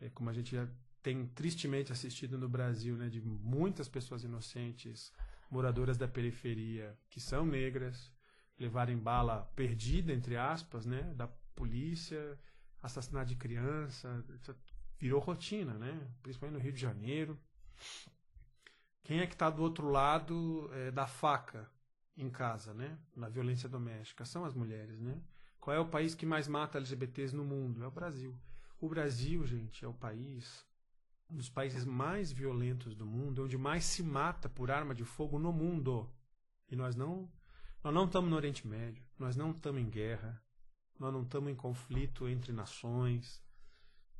É, como a gente já tem tristemente assistido no Brasil, né, de muitas pessoas inocentes, moradoras da periferia, que são negras, levarem bala perdida, entre aspas, né, da polícia, assassinato de criança, virou rotina, né, principalmente no Rio de Janeiro. Quem é que está do outro lado é, da faca em casa, né, na violência doméstica? São as mulheres, né? Qual é o país que mais mata LGBTs no mundo? É o Brasil. O Brasil, gente, é o país um dos países mais violentos do mundo, onde mais se mata por arma de fogo no mundo. E nós não nós não estamos no Oriente Médio, nós não estamos em guerra, nós não estamos em conflito entre nações.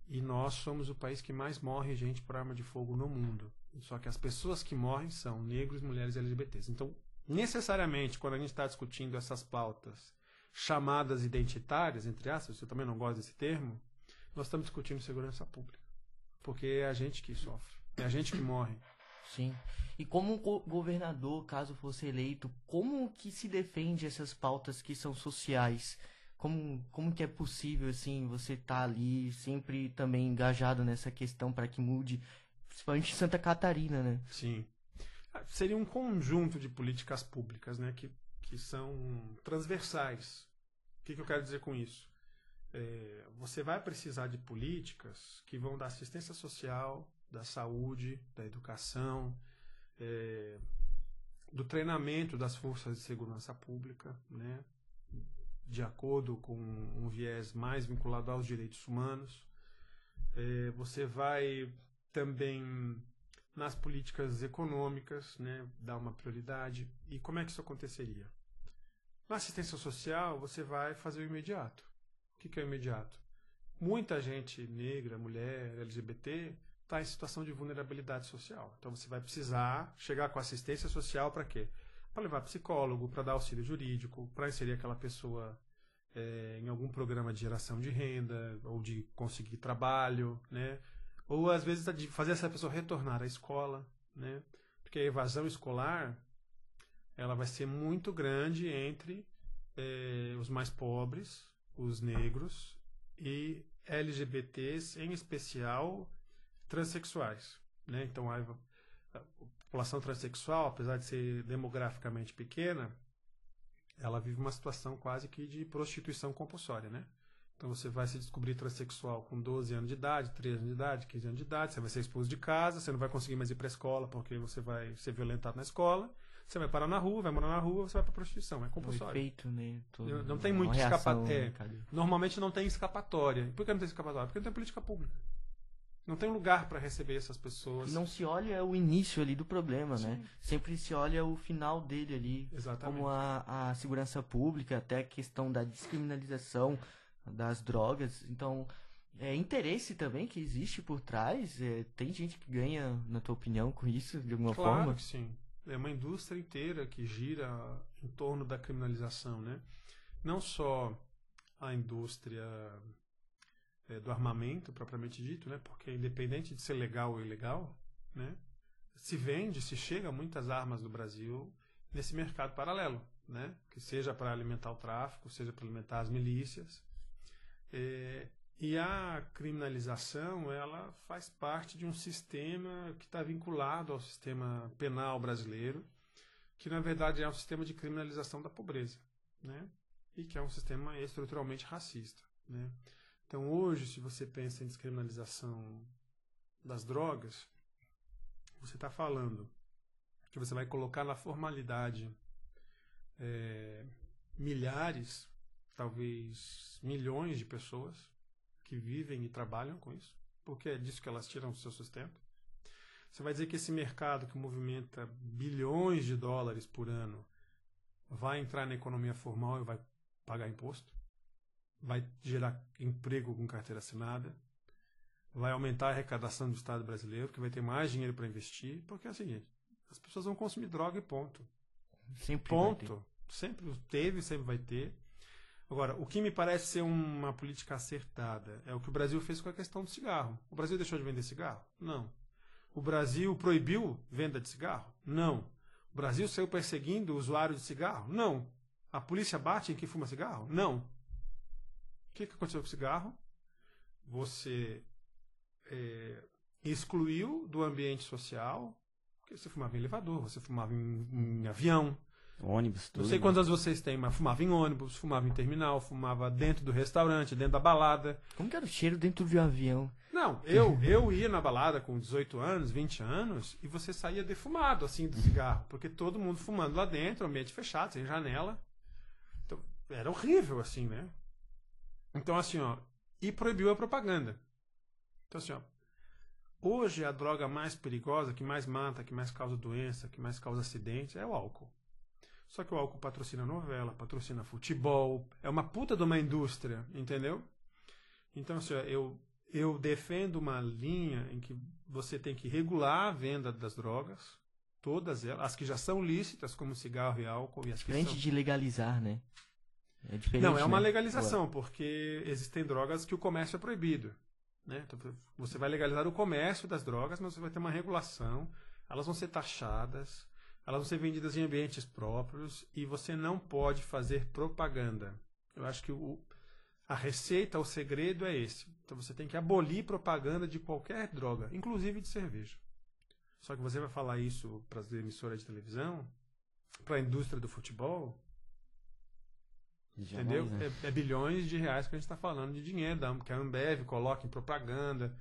E nós somos o país que mais morre gente por arma de fogo no mundo. Só que as pessoas que morrem são negros, mulheres e LGBTs. Então, necessariamente, quando a gente está discutindo essas pautas chamadas identitárias, entre aspas, você também não gosta desse termo, nós estamos discutindo segurança pública. Porque é a gente que sofre, é a gente que morre. Sim. E como governador, caso fosse eleito, como que se defende essas pautas que são sociais? Como, como que é possível, assim, você estar tá ali sempre também engajado nessa questão para que mude, principalmente Santa Catarina, né? Sim. Ah, seria um conjunto de políticas públicas, né, que, que são transversais. O que, que eu quero dizer com isso? É, você vai precisar de políticas que vão dar assistência social, da saúde, da educação, é, do treinamento das forças de segurança pública, né, de acordo com um viés mais vinculado aos direitos humanos. É, você vai também nas políticas econômicas, né, dar uma prioridade. E como é que isso aconteceria? Na assistência social, você vai fazer o imediato. O que é o imediato? Muita gente negra, mulher, LGBT, está em situação de vulnerabilidade social. Então você vai precisar chegar com assistência social para quê? Para levar psicólogo, para dar auxílio jurídico, para inserir aquela pessoa é, em algum programa de geração de renda ou de conseguir trabalho, né? Ou às vezes de fazer essa pessoa retornar à escola, né? Porque a evasão escolar ela vai ser muito grande entre é, os mais pobres, os negros e LGBTs, em especial transexuais. Né? Então, a, a população transexual, apesar de ser demograficamente pequena, ela vive uma situação quase que de prostituição compulsória, né? Então você vai se descobrir transexual com 12 anos de idade, 13 anos de idade, 15 anos de idade, você vai ser expulso de casa, você não vai conseguir mais ir para a escola porque você vai ser violentado na escola, você vai parar na rua, vai morar na rua, você vai para prostituição, é compulsório. O efeito, né? Todo, não tem muito escapatória. É, normalmente não tem escapatória. Por que não tem escapatória? Porque não tem política pública. Não tem lugar para receber essas pessoas. Não se olha o início ali do problema, né? Sim. né? Sempre se olha o final dele ali. Exatamente. Como a, a segurança pública, até a questão da descriminalização das drogas. Então, é interesse também que existe por trás. É, tem gente que ganha, na tua opinião, com isso, de alguma claro forma? Claro que sim. É uma indústria inteira que gira em torno da criminalização, né? Não só a indústria é, do armamento propriamente dito, né? Porque independente de ser legal ou ilegal, né? Se vende, se chega muitas armas do Brasil nesse mercado paralelo, né? Que seja para alimentar o tráfico, seja para alimentar as milícias. É, e a criminalização, ela faz parte de um sistema que está vinculado ao sistema penal brasileiro, que na verdade é um sistema de criminalização da pobreza, né? E que é um sistema estruturalmente racista, né? Então, hoje, se você pensa em descriminalização das drogas, você está falando que você vai colocar na formalidade é, milhares, talvez milhões de pessoas que vivem e trabalham com isso, porque é disso que elas tiram o seu sustento. Você vai dizer que esse mercado que movimenta bilhões de dólares por ano vai entrar na economia formal e vai pagar imposto? vai gerar emprego com carteira assinada, vai aumentar a arrecadação do Estado brasileiro, que vai ter mais dinheiro para investir, porque é o seguinte, as pessoas vão consumir droga e ponto. Sempre ponto. Sempre teve, sempre vai ter. Agora, o que me parece ser uma política acertada é o que o Brasil fez com a questão do cigarro. O Brasil deixou de vender cigarro? Não. O Brasil proibiu venda de cigarro? Não. O Brasil saiu perseguindo o usuário de cigarro? Não. A polícia bate em quem fuma cigarro? Não que, que aconteceu com o cigarro? Você é, excluiu do ambiente social, porque você fumava em elevador, você fumava em, em avião. Ônibus, tudo. Não sei quantas vocês têm, mas fumava em ônibus, fumava em terminal, fumava dentro do restaurante, dentro da balada. Como que era o cheiro dentro do avião? Não, eu, eu ia na balada com 18 anos, 20 anos, e você saía defumado, assim, do cigarro. Porque todo mundo fumando lá dentro, ambiente fechado, sem janela. Então, era horrível, assim, né? Então, assim, ó, e proibiu a propaganda. Então, assim, ó, hoje a droga mais perigosa, que mais mata, que mais causa doença, que mais causa acidentes, é o álcool. Só que o álcool patrocina novela, patrocina futebol, é uma puta de uma indústria, entendeu? Então, assim, eu, eu defendo uma linha em que você tem que regular a venda das drogas, todas elas, as que já são lícitas, como cigarro e álcool, e as que Antes são... de legalizar, né? É diferente, Não, é uma né? legalização, porque existem drogas que o comércio é proibido. Né? Então, você vai legalizar o comércio das drogas, mas você vai ter uma regulação, elas vão ser taxadas, elas vão ser vendidas em ambientes próprios e você não pode fazer propaganda. Eu acho que o, a receita, o segredo é esse. Então você tem que abolir propaganda de qualquer droga, inclusive de cerveja. Só que você vai falar isso para as emissoras de televisão, para a indústria do futebol, Entendeu? Né? É, é, bilhões de reais que a gente está falando de dinheiro, que a Ambev coloca em propaganda.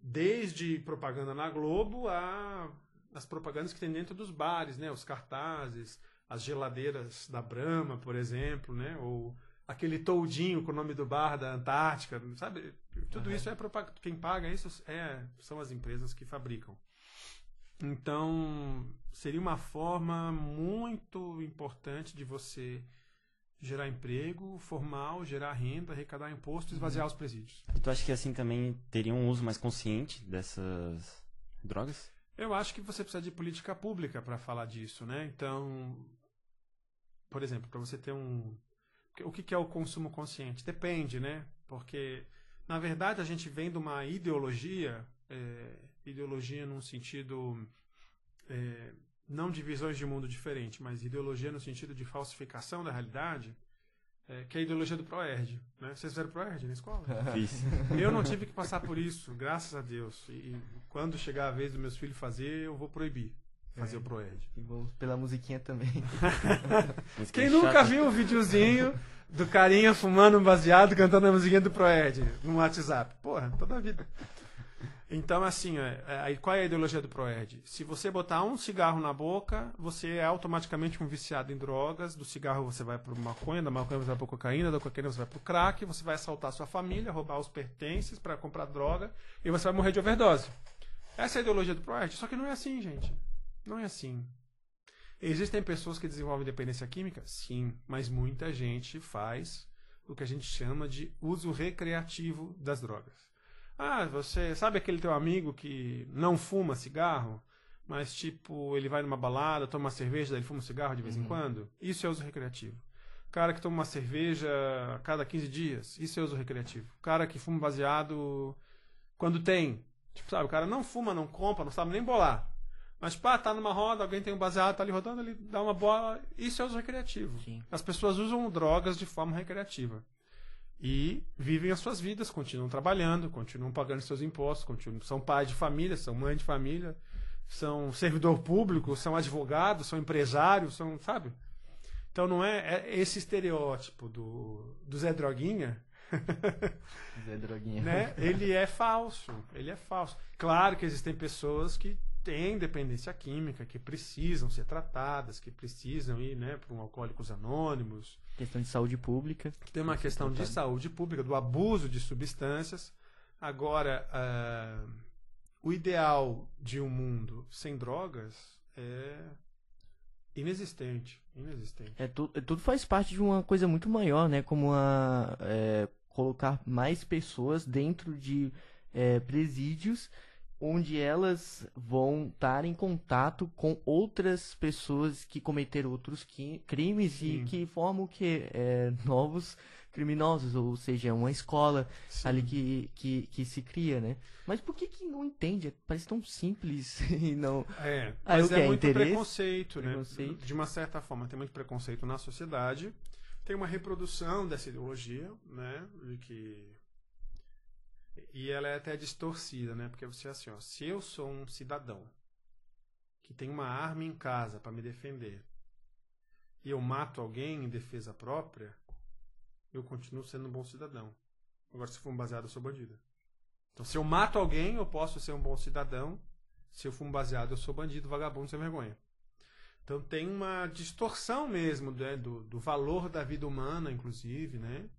Desde propaganda na Globo a as propagandas que tem dentro dos bares, né? Os cartazes, as geladeiras da Brahma, por exemplo, né? Ou aquele toldinho com o nome do bar da Antártica, sabe? Tudo uhum. isso é propaganda. Quem paga isso é, são as empresas que fabricam. Então, seria uma forma muito importante de você gerar emprego formal, gerar renda, arrecadar imposto e esvaziar uhum. os presídios. E tu acha que assim também teria um uso mais consciente dessas drogas? Eu acho que você precisa de política pública para falar disso, né? Então, por exemplo, para você ter um o que, é o consumo consciente? Depende, né? Porque, na verdade, a gente vem de uma ideologia, é, ideologia num sentido é, não de visões de mundo diferente, mas ideologia no sentido de falsificação da realidade, é, que é a ideologia do ProErd. Né? Vocês fizeram ProErd na escola? Fiz. Eu não tive que passar por isso, graças a Deus. E, e quando chegar a vez dos meus filhos fazer, eu vou proibir fazer É. o ProErd. E vamos pela musiquinha também. Quem que nunca viu o videozinho do carinha fumando um baseado cantando a musiquinha do Proed no WhatsApp? Porra, toda a vida. Então, assim, é, é, qual é a ideologia do Proed? Se você botar um cigarro na boca, você é automaticamente um viciado em drogas. Do cigarro você vai pro maconha, da maconha você vai pro cocaína, da cocaína você vai pro crack, você vai assaltar sua família, roubar os pertences para comprar droga e você vai morrer de overdose. Essa é a ideologia do Proed. Só que não é assim, gente. Não é assim. Existem pessoas que desenvolvem dependência química? Sim, mas muita gente faz o que a gente chama de uso recreativo das drogas. Ah, você sabe aquele teu amigo que não fuma cigarro, mas tipo, ele vai numa balada, toma uma cerveja, daí ele fuma um cigarro de vez em quando? Isso é uso recreativo. Cara que toma uma cerveja a cada 15 dias, isso é uso recreativo. Cara que fuma baseado quando tem. Tipo, sabe, o cara não fuma, não compra, não sabe nem bolar. Mas, pá, tá numa roda, alguém tem um baseado, tá ali rodando, ele dá uma bola. Isso é uso recreativo. Sim. As pessoas usam drogas de forma recreativa. E vivem as suas vidas, continuam trabalhando, continuam pagando seus impostos, continuam, são pais de família, são mãe de família, são servidor público, são advogados, são empresários, são, sabe? Então não é, é esse estereótipo do, do Zé Droguinha, Zé Droguinha. né? Ele é falso, ele é falso. Claro que existem pessoas que têm dependência química, que precisam ser tratadas, que precisam ir, né, para um alcoólicos anônimos, Questão de saúde pública. tem uma questão de saúde pública, do abuso de substâncias. Agora, ah, o ideal de um mundo sem drogas é inexistente. Inexistente. É, tu- é, tudo faz parte de uma coisa muito maior, né? Como a, é, colocar mais pessoas dentro de é, presídios onde elas vão estar em contato com outras pessoas que cometeram outros crimes Sim. e que formam o que novos criminosos, ou seja, é uma escola Sim. ali que, que, que se cria, né? Mas por que que não entende? Parece tão simples e não... É, mas é quê? muito Interesse? preconceito, né? Preconceito. De uma certa forma, tem muito preconceito na sociedade. Tem uma reprodução dessa ideologia, né? De que... E ela é até distorcida, né? Porque você é assim, ó, se eu sou um cidadão que tem uma arma em casa para me defender e eu mato alguém em defesa própria, eu continuo sendo um bom cidadão. Agora, se for um baseado, eu sou bandido. Então, se eu mato alguém, eu posso ser um bom cidadão. Se eu fumo baseado, eu sou bandido, vagabundo, sem vergonha. Então tem uma distorção mesmo né, do, do valor da vida humana, inclusive, né?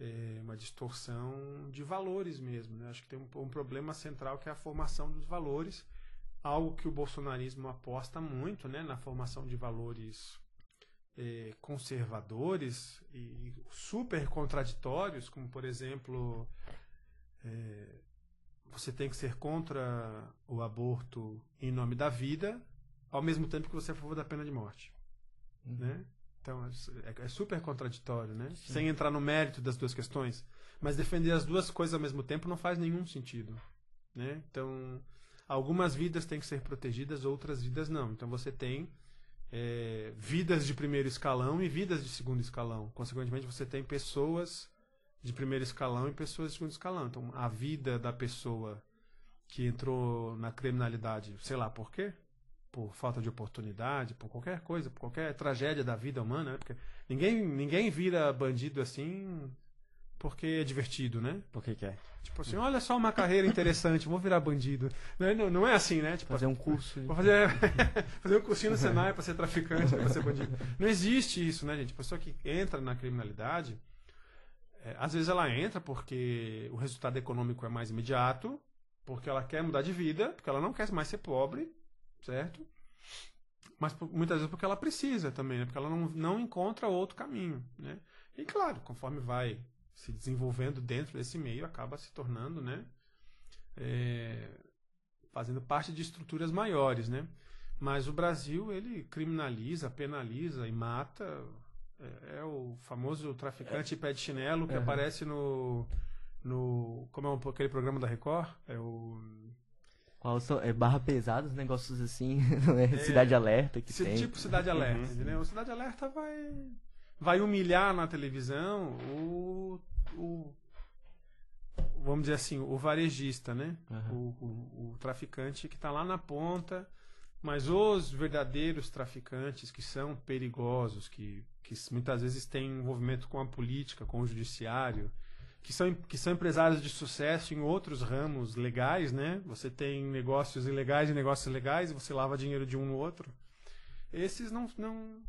É uma distorção de valores mesmo. Né? Acho que tem um, um problema central que é a formação dos valores, algo que o bolsonarismo aposta muito, né? Na formação de valores eh, conservadores e super contraditórios, como por exemplo eh, você tem que ser contra o aborto em nome da vida, ao mesmo tempo que você é a favor da pena de morte, né? Então é, é super contraditório, né? Sem entrar no mérito das duas questões, mas defender as duas coisas ao mesmo tempo não faz nenhum sentido, né? Então algumas vidas têm que ser protegidas, outras vidas não. Então você tem é, vidas de primeiro escalão e vidas de segundo escalão. Consequentemente, você tem pessoas de primeiro escalão e pessoas de segundo escalão. Então, a vida da pessoa que entrou na criminalidade, sei lá por quê, por falta de oportunidade, por qualquer coisa, por qualquer tragédia da vida humana, né? Porque ninguém, ninguém vira bandido assim porque é divertido, né? Por que é? Tipo assim, olha só uma carreira interessante, vou virar bandido. Não, é- não, não é assim, né? Tipo, Fazer um curso. Vou fazer, fazer um cursinho no Senai pra ser traficante, pra ser bandido. Não existe isso, né, gente? A pessoa que entra na criminalidade, é, às vezes ela entra porque o resultado econômico é mais imediato, porque ela quer mudar de vida, porque ela não quer mais ser pobre, certo? Mas muitas vezes porque ela precisa também, né? Porque ela não, não encontra outro caminho, né? E claro, conforme vai se desenvolvendo dentro desse meio, acaba se tornando, né? é, fazendo parte de estruturas maiores, né? Mas o Brasil ele criminaliza, penaliza e mata É, é o famoso traficante pé de chinelo que Uhum. aparece no. no. Como é um- aquele programa da Record? É o. São, é barra pesada, os negócios assim, não é? Cidade Alerta que Esse tem. tipo Cidade Alerta, Uhum. entendeu? O Cidade Alerta vai. vai humilhar na televisão o. o vamos dizer assim, o varejista, né? Aham. o, o- o traficante que está lá na ponta, mas os verdadeiros traficantes que são perigosos, que, que muitas vezes têm envolvimento com a política, com o judiciário, que são, que são empresários de sucesso em outros ramos legais, né? Você tem negócios ilegais e negócios legais e você lava dinheiro de um no outro. Esses não, não,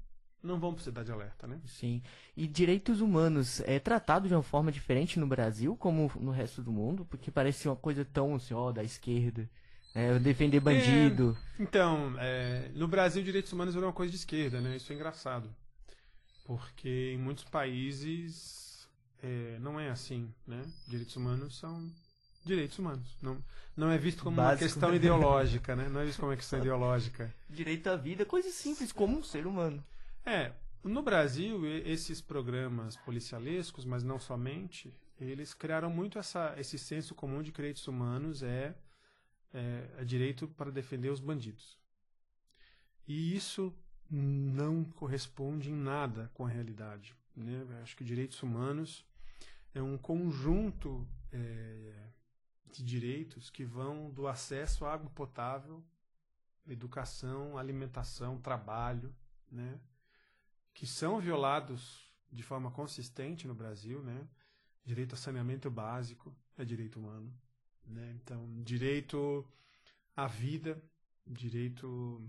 não vão para Cidade Alerta, né? Sim. E direitos humanos é tratado de uma forma diferente no Brasil como no resto do mundo? Porque parece uma coisa tão assim, ó, da esquerda. É, defender bandido. Então, é, no Brasil, direitos humanos é uma coisa de esquerda, né? Isso é engraçado. Porque em muitos países é, não é assim, né? Direitos humanos são direitos humanos. Não, não é visto como uma Básico. questão ideológica, né? Não é visto como uma questão ideológica. Direito à vida, coisa simples, como um ser humano. É, no Brasil, e- esses programas policialescos, mas não somente, eles criaram muito essa, esse senso comum de que direitos humanos é, é, é direito para defender os bandidos. E isso não corresponde em nada com a realidade. Né? Acho que direitos humanos é um conjunto é, de direitos que vão do acesso à água potável, educação, alimentação, trabalho, né? que são violados de forma consistente no Brasil, né? Direito a saneamento básico é direito humano, né? Então, direito à vida, direito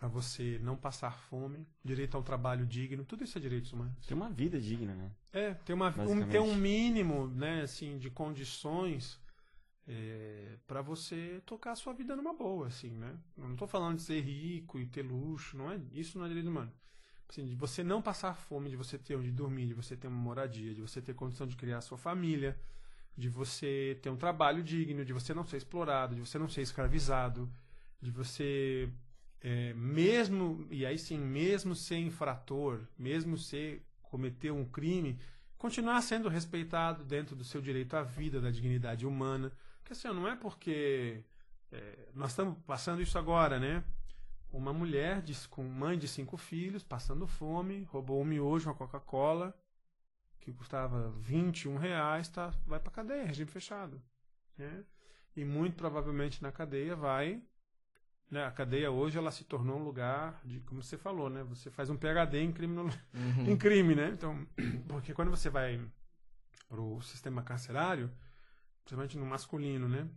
a você não passar fome, direito ao trabalho digno, tudo isso é direitos humanos. Tem uma vida digna, né? É, tem, uma, um, tem um mínimo, né, assim, de condições para você tocar a sua vida numa boa, assim, né? Eu não estou falando de ser rico e ter luxo, não é? Isso não é direito humano. Assim, de você não passar fome, de você ter onde dormir, de você ter uma moradia, de você ter condição de criar a sua família, de você ter um trabalho digno, de você não ser explorado, de você não ser escravizado, de você é, mesmo e aí sim mesmo ser infrator, mesmo ser cometer um crime, continuar sendo respeitado dentro do seu direito à vida, da dignidade humana. Porque assim, não é porque é, nós estamos passando isso agora, né? Uma mulher com mãe de cinco filhos, passando fome, roubou um miojo, uma Coca-Cola, que custava 21 reais, tá, vai para cadeia, regime fechado. Né? E muito provavelmente na cadeia vai. Né, a cadeia hoje ela se tornou um lugar de, como você falou, né? Você faz um PhD em crime, Uhum. em crime, né? Então, porque quando você vai pro sistema carcerário, principalmente no masculino, né?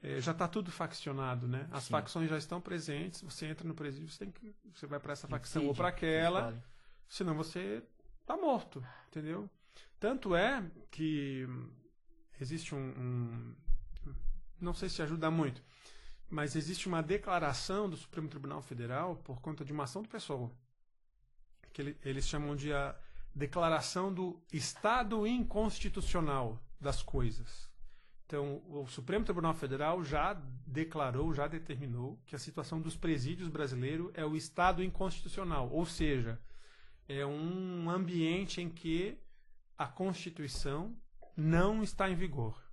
É, já está tudo faccionado, né? As Sim. facções já estão presentes. Você entra no presídio, você tem que, você vai para essa facção ou para aquela, senão você tá morto, entendeu? Tanto é que existe um, um- não sei se ajuda muito, mas existe uma declaração do Supremo Tribunal Federal por conta de uma ação do pessoal que ele- eles chamam de a declaração do estado inconstitucional das coisas. Então, o Supremo Tribunal Federal já declarou, já determinou que a situação dos presídios brasileiros é o estado inconstitucional, ou seja, é um ambiente em que a Constituição não está em vigor.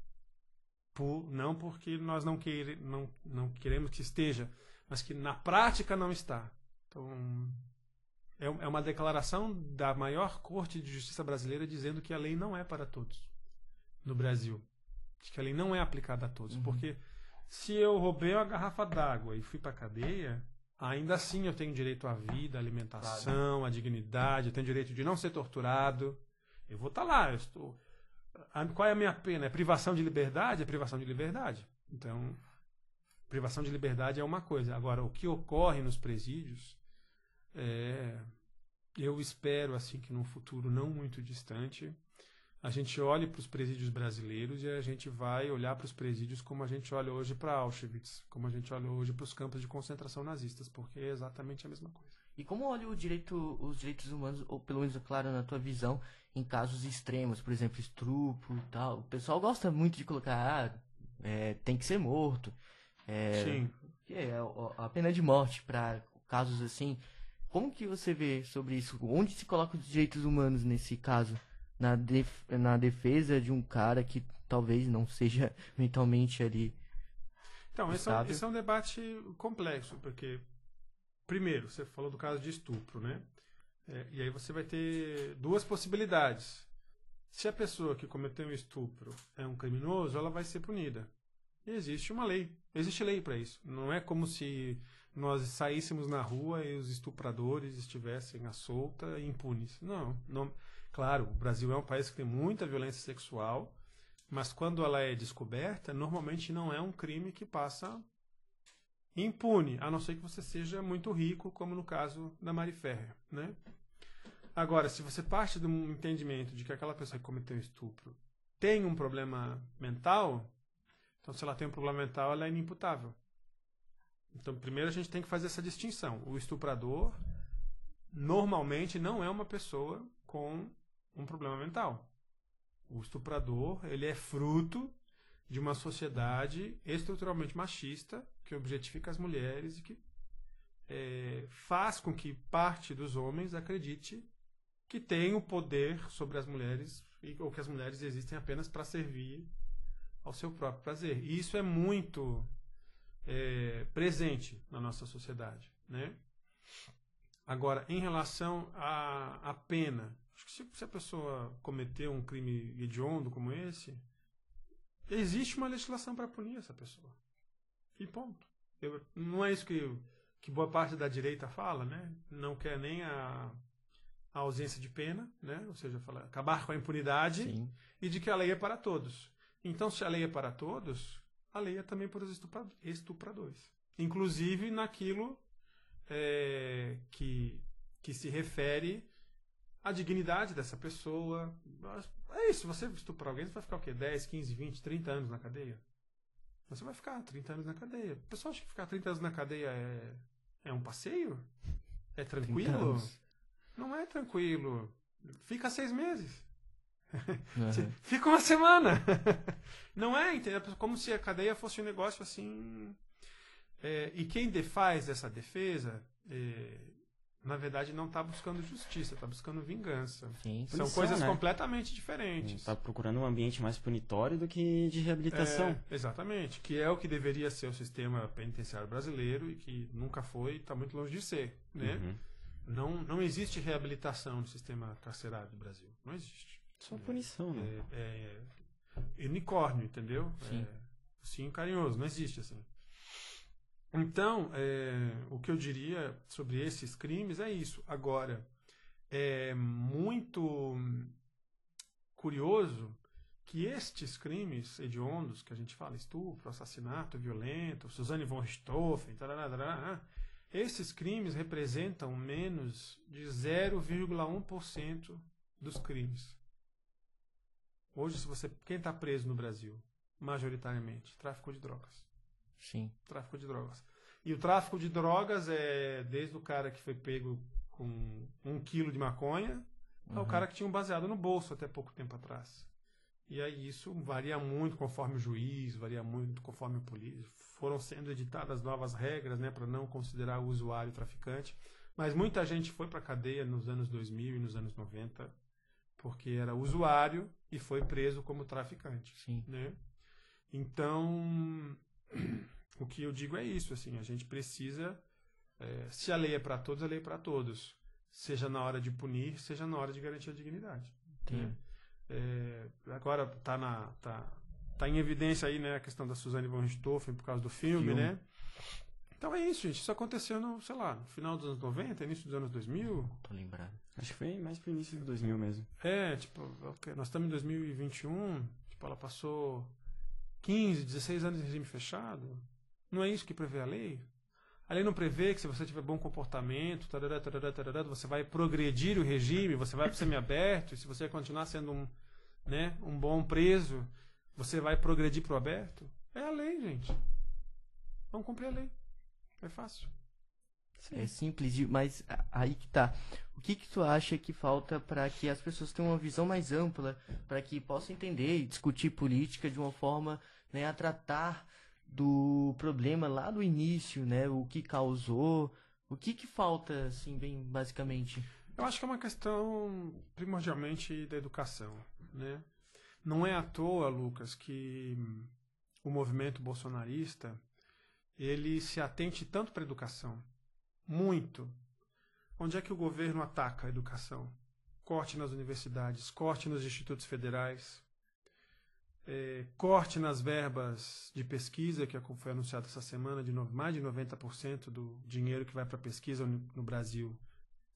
Por- não porque nós não, queire, não, não queremos que esteja, mas que na prática não está. Então, é, é uma declaração da maior corte de justiça brasileira dizendo que a lei não é para todos no Brasil. De que a lei não é aplicada a todos. Uhum. Porque se eu roubei uma garrafa d'água e fui para cadeia, ainda assim eu tenho direito à vida, à alimentação, à dignidade, eu tenho direito de não ser torturado. Eu vou estar lá, eu estou. A- Qual é a minha pena? É privação de liberdade? É privação de liberdade. Então, privação de liberdade é uma coisa. Agora, o que ocorre nos presídios é, eu espero assim que num futuro não muito distante a gente olhe para os presídios brasileiros e a gente vai olhar para os presídios como a gente olha hoje para Auschwitz, como a gente olha hoje para os campos de concentração nazistas, porque é exatamente a mesma coisa. E como olha o direito, os direitos humanos, ou pelo menos, claro, na tua visão, em casos extremos, por exemplo, estupro e tal? O pessoal gosta muito de colocar, ah, é, tem que ser morto. É, Sim. é a pena de morte para casos assim. como que você vê sobre isso? Onde se coloca os direitos humanos nesse caso? Na, def na defesa de um cara que talvez não seja mentalmente ali. Então, esse é, esse é um debate complexo, porque, primeiro, você falou do caso de estupro, né? É, e aí você vai ter duas possibilidades. Se a pessoa que cometeu um estupro é um criminoso, ela vai ser punida. E existe uma lei. Existe lei para isso. Não é como se nós saíssemos na rua e os estupradores estivessem à solta e impunes. Não, não. Claro, o Brasil é um país que tem muita violência sexual, mas quando ela é descoberta, normalmente não é um crime que passa impune, a não ser que você seja muito rico, como no caso da Mari Ferrer, né? Agora, se você parte do entendimento de que aquela pessoa que cometeu estupro tem um problema mental, então se ela tem um problema mental, ela é inimputável. Então, primeiro a gente tem que fazer essa distinção. O estuprador normalmente não é uma pessoa com um problema mental. O estuprador, ele é fruto de uma sociedade estruturalmente machista que objetifica as mulheres e que é, faz com que parte dos homens acredite que tem o poder sobre as mulheres ou que as mulheres existem apenas para servir ao seu próprio prazer. E isso é muito é, presente na nossa sociedade. Né? Agora, em relação à, à pena, acho que se, se a pessoa cometeu um crime hediondo como esse, existe uma legislação para punir essa pessoa. E ponto. Eu, não é isso que, que boa parte da direita fala, né? Não quer nem a, a ausência de pena, né? Ou seja, fala, acabar com a impunidade Sim. e de que a lei é para todos. Então, se a lei é para todos, a lei é também para os estupradores. Inclusive naquilo é, que, que se refere à dignidade dessa pessoa. É isso, você estuprar alguém, você vai ficar o quê? 10, 15, 20, 30 anos na cadeia? Você vai ficar 30 anos na cadeia. O pessoal acha que ficar 30 anos na cadeia é, é um passeio? É tranquilo? Não é tranquilo. Fica seis meses. Uhum. Fica uma semana. Não é, entendeu? Como se a cadeia fosse um negócio assim. É, e quem faz essa defesa, é, na verdade, não está buscando justiça, está buscando vingança. Sim, São coisas né? completamente diferentes. Está procurando um ambiente mais punitório do que de reabilitação. É, exatamente, que é o que deveria ser o sistema penitenciário brasileiro e que nunca foi e está muito longe de ser. Né? Uhum. Não, não existe reabilitação no sistema carcerário do Brasil. Não existe. Só punição, né? É, é, unicórnio, entendeu? Sim. É, sim, carinhoso, não existe assim. Então, é, o que eu diria sobre esses crimes é isso. Agora, é muito curioso que estes crimes hediondos, que a gente fala, estupro, assassinato violento, Suzane von Richthofen, esses crimes representam menos de 0,1% dos crimes. Hoje, se você. Quem está preso no Brasil? Majoritariamente. Tráfico de drogas. Sim. Tráfico de drogas. E o tráfico de drogas é desde o cara que foi pego com um quilo de maconha uhum. ao cara que tinha um baseado no bolso até pouco tempo atrás. E aí isso varia muito conforme o juiz, varia muito conforme o polícia. Foram sendo editadas novas regras né, para não considerar o usuário traficante. Mas muita gente foi para a cadeia nos anos 2000 e nos anos 90 porque era usuário e foi preso como traficante. Sim. Né? Então, o que eu digo é isso, assim, a gente precisa, é, se a lei é para todos, a lei é para todos, seja na hora de punir, seja na hora de garantir a dignidade. Né? É, agora está na tá, tá em evidência aí, né, a questão da Suzane von Richthofen por causa do filme, filme. né? Então é isso, gente. Isso aconteceu no, sei lá, no final dos anos 90, início dos anos 2000. Tô lembrado. Acho que foi mais pro início do 2000 mesmo. É, tipo, nós estamos em 2021, tipo, ela passou 15, 16 anos em regime fechado. Não é isso que prevê a lei? A lei não prevê que se você tiver bom comportamento, tarará, tarará, tarará, você vai progredir o regime, você vai para o semiaberto, e se você continuar sendo um, né, um bom preso, você vai progredir para o aberto? É a lei, gente. Vamos cumprir a lei. É fácil. Sim. É simples, mas aí que tá. O que que tu acha que falta para que as pessoas tenham uma visão mais ampla, para que possam entender e discutir política de uma forma né, a tratar do problema lá do início, né? O que causou, O que que falta, assim, bem basicamente? Eu acho que é uma questão primordialmente da educação, né? Não é à toa, Lucas, que o movimento bolsonarista ele se atente tanto para a educação, muito. Onde é que o governo ataca a educação? Corte nas universidades, corte nos institutos federais, é, corte nas verbas de pesquisa, que foi anunciado essa semana, de no, mais de 90% do dinheiro que vai para pesquisa no, no Brasil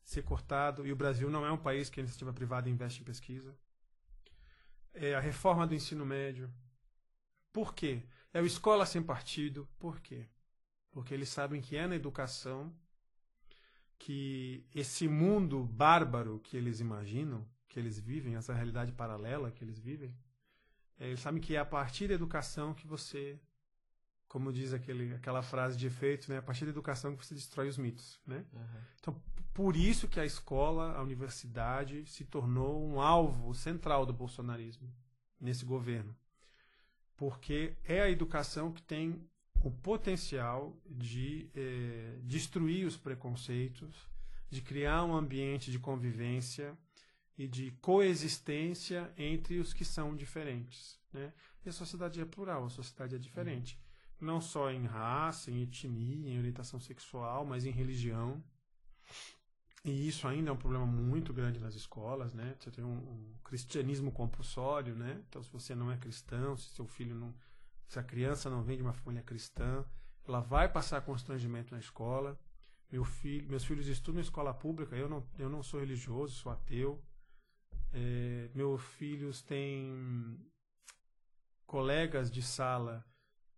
ser cortado, e o Brasil não é um país que a iniciativa privada investe em pesquisa. É a reforma do ensino médio. Por quê? É o escola sem partido. Por quê? Porque eles sabem que é na educação que esse mundo bárbaro que eles imaginam, que eles vivem, essa realidade paralela que eles vivem, é, eles sabem que é a partir da educação que você, como diz aquele, aquela frase de efeito, né? a partir da educação que você destrói os mitos. Né? Uhum. Então, por isso que a escola, a universidade, se tornou um alvo central do bolsonarismo nesse governo. Porque é a educação que tem o potencial de eh, destruir os preconceitos, de criar um ambiente de convivência e de coexistência entre os que são diferentes. Né? E a sociedade é plural, a sociedade é diferente. Uhum. Não só em raça, em etnia, em orientação sexual, mas em religião. E isso ainda é um problema muito grande nas escolas, né? Você tem um, um, cristianismo compulsório, né? Então, se você não é cristão, se seu filho não, se a criança não vem de uma família cristã, ela vai passar constrangimento na escola. Meu filho, meus filhos estudam em escola pública, eu não, eu não sou religioso, sou ateu. É, meus filhos têm colegas de sala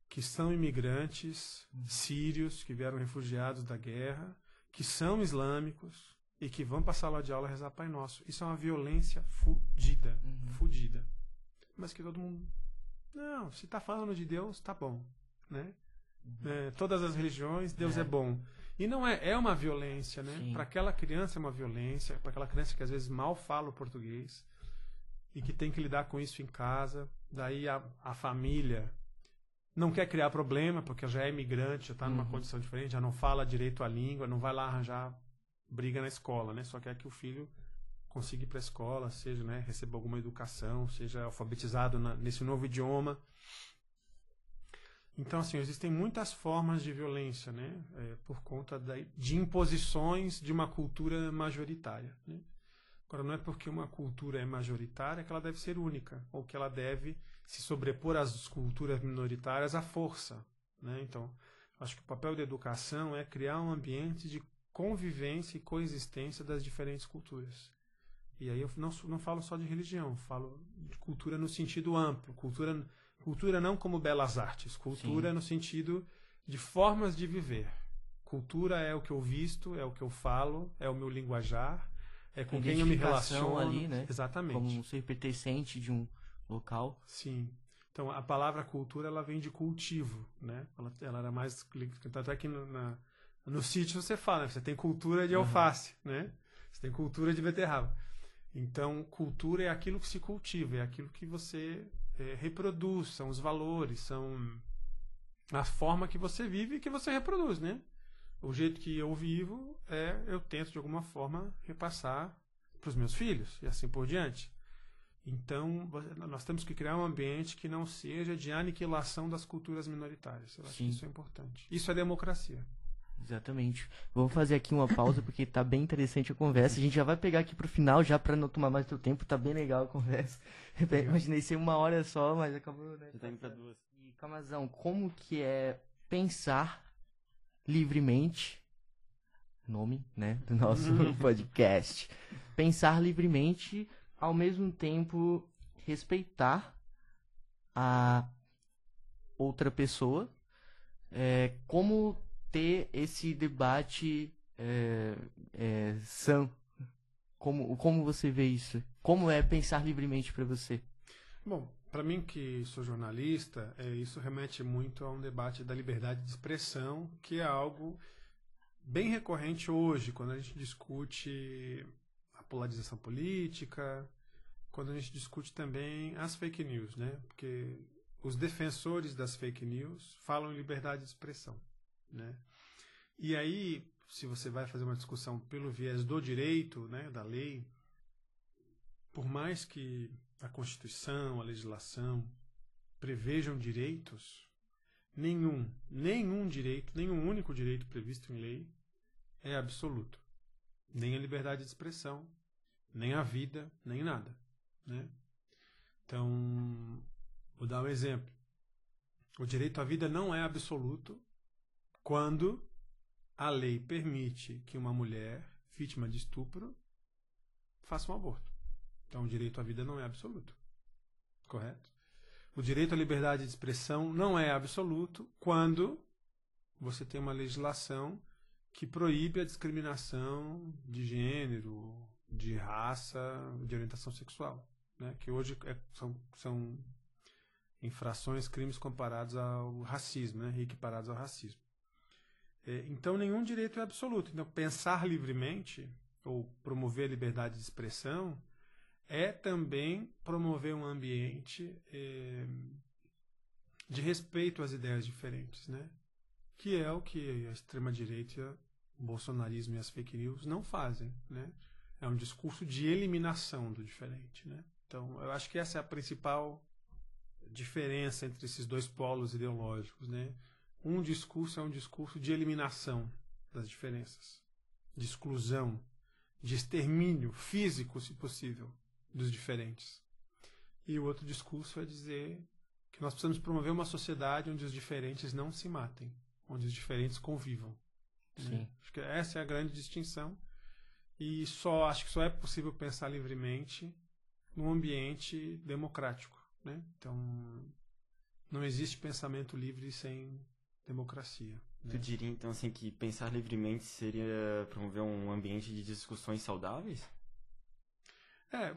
que são imigrantes sírios, que vieram refugiados da guerra, que são islâmicos e que vão para a sala de aula rezar Pai Nosso. Isso é uma violência fudida, uhum. fudida. Mas que todo mundo... Não, se está falando de Deus, tá bom, né? Uhum. É, todas as religiões, Deus é, é bom. E não é, é uma violência, né? Para aquela criança é uma violência, para aquela criança que às vezes mal fala o português e que tem que lidar com isso em casa. Daí a, a família não quer criar problema, porque já é imigrante, já está numa uhum. condição diferente, já não fala direito a língua, não vai lá arranjar briga na escola, né? Só quer que o filho consiga ir para a escola, seja, né, receba alguma educação, seja alfabetizado na, nesse novo idioma. Então, assim, existem muitas formas de violência, né? É, por conta da, de imposições de uma cultura majoritária. Né? Agora, não é porque uma cultura é majoritária que ela deve ser única, ou que ela deve se sobrepor às culturas minoritárias à força. Né? Então, acho que o papel da educação é criar um ambiente de convivência e coexistência das diferentes culturas. E aí eu não, não falo só de religião, falo de cultura no sentido amplo, cultura Cultura não como belas artes, cultura Sim. no sentido de formas de viver. Cultura é o que eu visto, é o que eu falo, é o meu linguajar, é com quem eu me relaciono. ali, né? Exatamente. Como um ser pertencente de um local. Sim. Então a palavra cultura ela vem de cultivo, né? Ela, ela era mais tanto é que no, na, no sítio você fala, né? você tem cultura de alface, uhum. né? Você tem cultura de beterraba. Então cultura é aquilo que se cultiva, é aquilo que você é, reproduz, são os valores, são a forma que você vive e que você reproduz, né? O jeito que eu vivo é eu tento de alguma forma repassar para os meus filhos e assim por diante. Então, nós temos que criar um ambiente que não seja de aniquilação das culturas minoritárias. Eu acho Sim. que isso é importante. Isso é democracia. Exatamente. Vamos fazer aqui uma pausa porque tá bem interessante a conversa. A gente já vai pegar aqui pro final já para não tomar mais teu tempo. Tá bem legal a conversa. Legal. Imaginei ser uma hora só, mas acabou, né? Já tá indo pra duas. E Camazão, como que é pensar livremente nome, né, do nosso podcast. Pensar livremente, ao mesmo tempo respeitar a outra pessoa. É, como ter esse debate é, é. Como, como você vê isso? Como é pensar livremente para você? Bom, para mim que sou jornalista, é, isso remete muito a um debate da liberdade de expressão, que é algo bem recorrente hoje, quando a gente discute a polarização política, quando a gente discute também as fake news, né? Porque os defensores das fake news falam em liberdade de expressão. Né? E aí, se você vai fazer uma discussão pelo viés do direito, né, da lei, por mais que a Constituição, a legislação prevejam direitos, nenhum, nenhum direito, nenhum único direito previsto em lei é absoluto. Nem a liberdade de expressão, nem a vida, nem nada. Né? Então, vou dar um exemplo. O direito à vida não é absoluto quando a lei permite que uma mulher vítima de estupro faça um aborto. Então, o direito à vida não é absoluto. Correto? O direito à liberdade de expressão não é absoluto quando você tem uma legislação que proíbe a discriminação de gênero, de raça, de orientação sexual, né? que hoje é, são, são infrações, crimes comparados ao racismo, né? equiparados ao racismo. É, então, nenhum direito é absoluto. Então, pensar livremente ou promover a liberdade de expressão é também promover um ambiente é, de respeito às ideias diferentes, né? Que é o que a extrema-direita, o bolsonarismo e as fake news não fazem, né? É um discurso de eliminação do diferente, né? Então, eu acho que essa é a principal diferença entre esses dois polos ideológicos, né? Um discurso é um discurso de eliminação das diferenças, de exclusão, de extermínio físico, se possível, dos diferentes. E o outro discurso é dizer que nós precisamos promover uma sociedade onde os diferentes não se matem, onde os diferentes convivam. Né? Acho que essa é a grande distinção. E só acho que só é possível pensar livremente num ambiente democrático. Né? Então, não existe pensamento livre sem democracia. Né? Tu diria então assim que pensar livremente seria promover um ambiente de discussões saudáveis? É,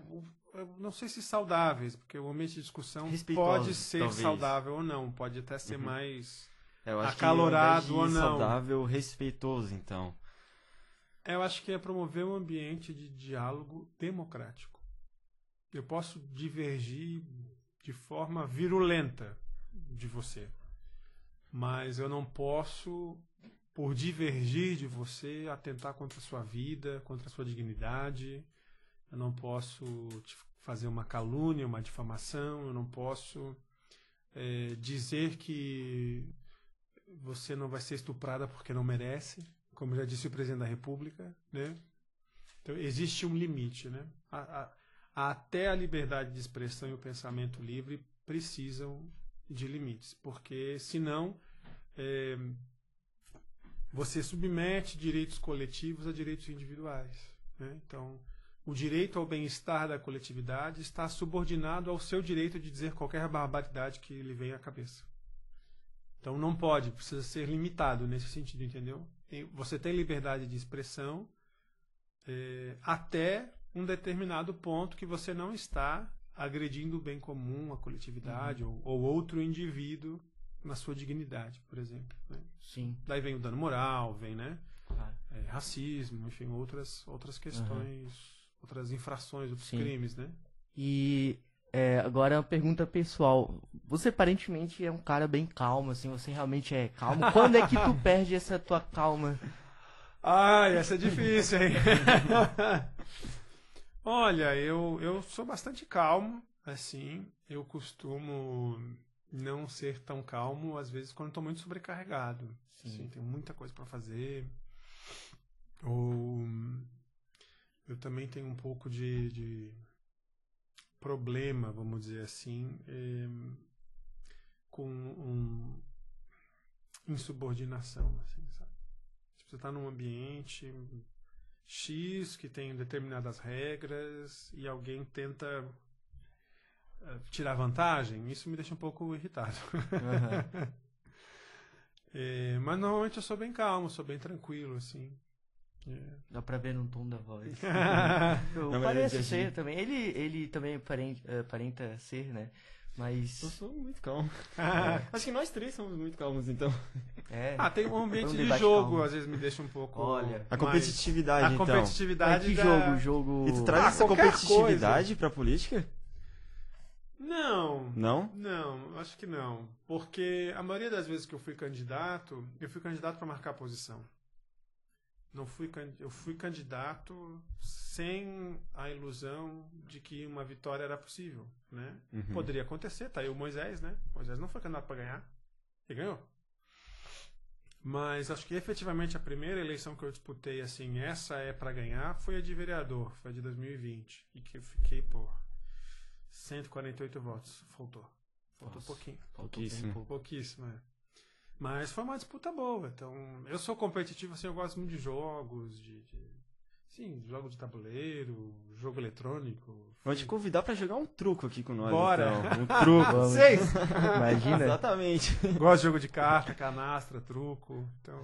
não sei se saudáveis, porque o ambiente de discussão pode ser talvez. saudável ou não, pode até ser uhum. mais é, acalorado ou não. Saudável, respeitoso, então. É, eu acho que é promover um ambiente de diálogo democrático. Eu posso divergir de forma virulenta de você, mas eu não posso, por divergir de você, atentar contra a sua vida, contra a sua dignidade eu não posso fazer uma calúnia, uma difamação, eu não posso é, dizer que você não vai ser estuprada porque não merece, como já disse o presidente da República, né? Então existe um limite, né? A, a, até a liberdade de expressão e o pensamento livre precisam de limites, porque senão é, você submete direitos coletivos a direitos individuais. Né? Então o direito ao bem-estar da coletividade está subordinado ao seu direito de dizer qualquer barbaridade que lhe venha à cabeça. Então não pode, precisa ser limitado nesse sentido, entendeu? Você tem liberdade de expressão é, até um determinado ponto que você não está agredindo o bem comum, a coletividade uhum. ou, ou, outro indivíduo na sua dignidade, por exemplo. Né? Sim. Daí vem o dano moral, vem, né? Claro. É, racismo, enfim, outras, outras questões. Uhum outras infrações, outros Sim. crimes, né? E é, agora uma pergunta pessoal. Você aparentemente é um cara bem calmo, assim, você realmente é calmo. Quando é que tu perde essa tua calma? Ai, essa é difícil, hein? Olha, eu, eu sou bastante calmo, assim. Eu costumo não ser tão calmo, às vezes, quando estou muito sobrecarregado. Sim. Assim, tenho muita coisa para fazer. Ou eu também tenho um pouco de, de problema, vamos dizer assim, é, com um, insubordinação, assim, sabe? Tipo, você está num ambiente X que tem determinadas regras e alguém tenta uh, tirar vantagem, isso me deixa um pouco irritado. Uhum. é, mas normalmente eu sou bem calmo, sou bem tranquilo, assim. É. Dá pra ver no tom da voz. eu Não, pareço ser também. Ele, ele também aparenta, aparenta ser, né? Mas. Eu sou muito calmo. é. Acho que nós três somos muito calmos, então. É. Ah, tem um ambiente um de jogo, calmo. às vezes me deixa um pouco. Olha. A competitividade, mais... então. A competitividade. que da... jogo, jogo. E tu traz ah, essa competitividade coisa. pra política? Não. Não? Não, acho que não. Porque a maioria das vezes que eu fui candidato, eu fui candidato para marcar posição. Não fui, eu fui candidato sem a ilusão de que uma vitória era possível, né? Uhum. Poderia acontecer, tá aí o Moisés, né? Moisés não foi candidato para ganhar e ganhou. Mas acho que efetivamente a primeira eleição que eu disputei, assim, essa é para ganhar, foi a de vereador, foi a de 2020. E que eu fiquei por 148 votos. Faltou. Faltou Nossa. pouquinho. Pouquíssimo. Pouquíssimo, é. Mas foi uma disputa boa. Então, eu sou competitivo, assim, eu gosto muito de jogos, de. de sim, jogo de tabuleiro, jogo eletrônico. Vou te convidar pra jogar um truco aqui com nós. Bora. então. Um truco. Seis! Imagina. Exatamente. Gosto de jogo de carta, canastra, truco. Então,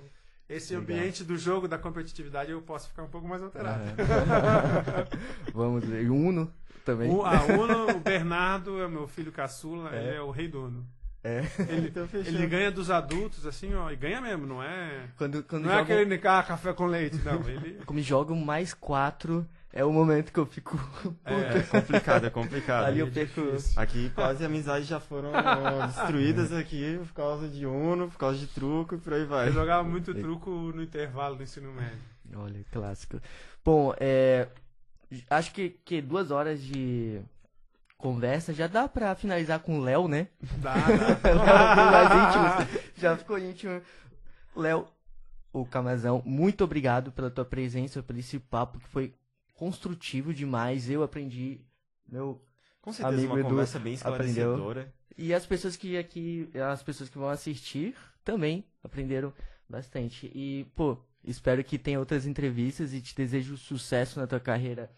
esse Legal. ambiente do jogo da competitividade eu posso ficar um pouco mais alterado. É. Vamos ver. E Uno também. O, a Uno, o Bernardo é o meu filho caçula, É. ele é o rei do Uno. É. Ele, Então ele ganha dos adultos, assim, ó, e ganha mesmo, não é. Quando, quando Não é jogam, aquele ah, café com leite, não. Ele. como jogam mais quatro, é o momento que eu fico. É complicado, é complicado. Ali eu é perco. Aqui quase amizades já foram destruídas aqui por causa de Uno, por causa de truco e por aí vai. Eu jogava muito truco no intervalo do ensino médio. Olha, clássico. Bom, é. Acho que, que duas horas de conversa já dá pra finalizar com o Léo, né? Dá, Léo dá. íntimo. Já ficou íntimo. Léo, o Camazão, muito obrigado pela tua presença, por esse papo que foi construtivo demais. Eu aprendi. Meu, Com certeza Amigo uma Edu conversa bem aprendeu. esclarecedora. E as pessoas que aqui, as pessoas que vão assistir também aprenderam bastante. E, pô, espero que tenha outras entrevistas e te desejo sucesso na tua carreira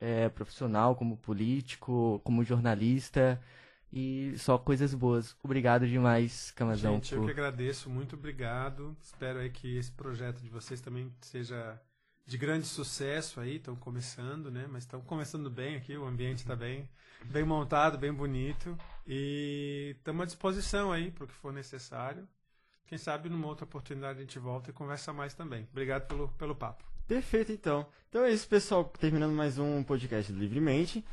é, profissional, como político, como jornalista. E só coisas boas. Obrigado demais, Camazão. Gente, eu por- que agradeço, muito obrigado. Espero aí que esse projeto de vocês também seja de grande sucesso aí, estão começando, né? Mas estão começando bem aqui, o ambiente está bem, bem montado, bem bonito. E estamos à disposição aí para o que for necessário. Quem sabe numa outra oportunidade a gente volta e conversa mais também. Obrigado pelo, pelo papo. Perfeito, então. Então é isso, pessoal. Terminando mais um podcast livremente.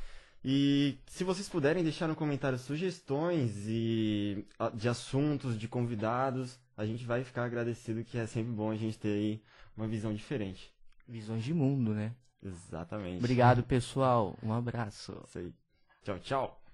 E se vocês puderem deixar no comentário sugestões e ah, de assuntos, de convidados, a gente vai ficar agradecido que é sempre bom a gente ter aí uma visão diferente. Visões de mundo, né? Exatamente. Obrigado, pessoal. Um abraço. Isso aí. Tchau, tchau.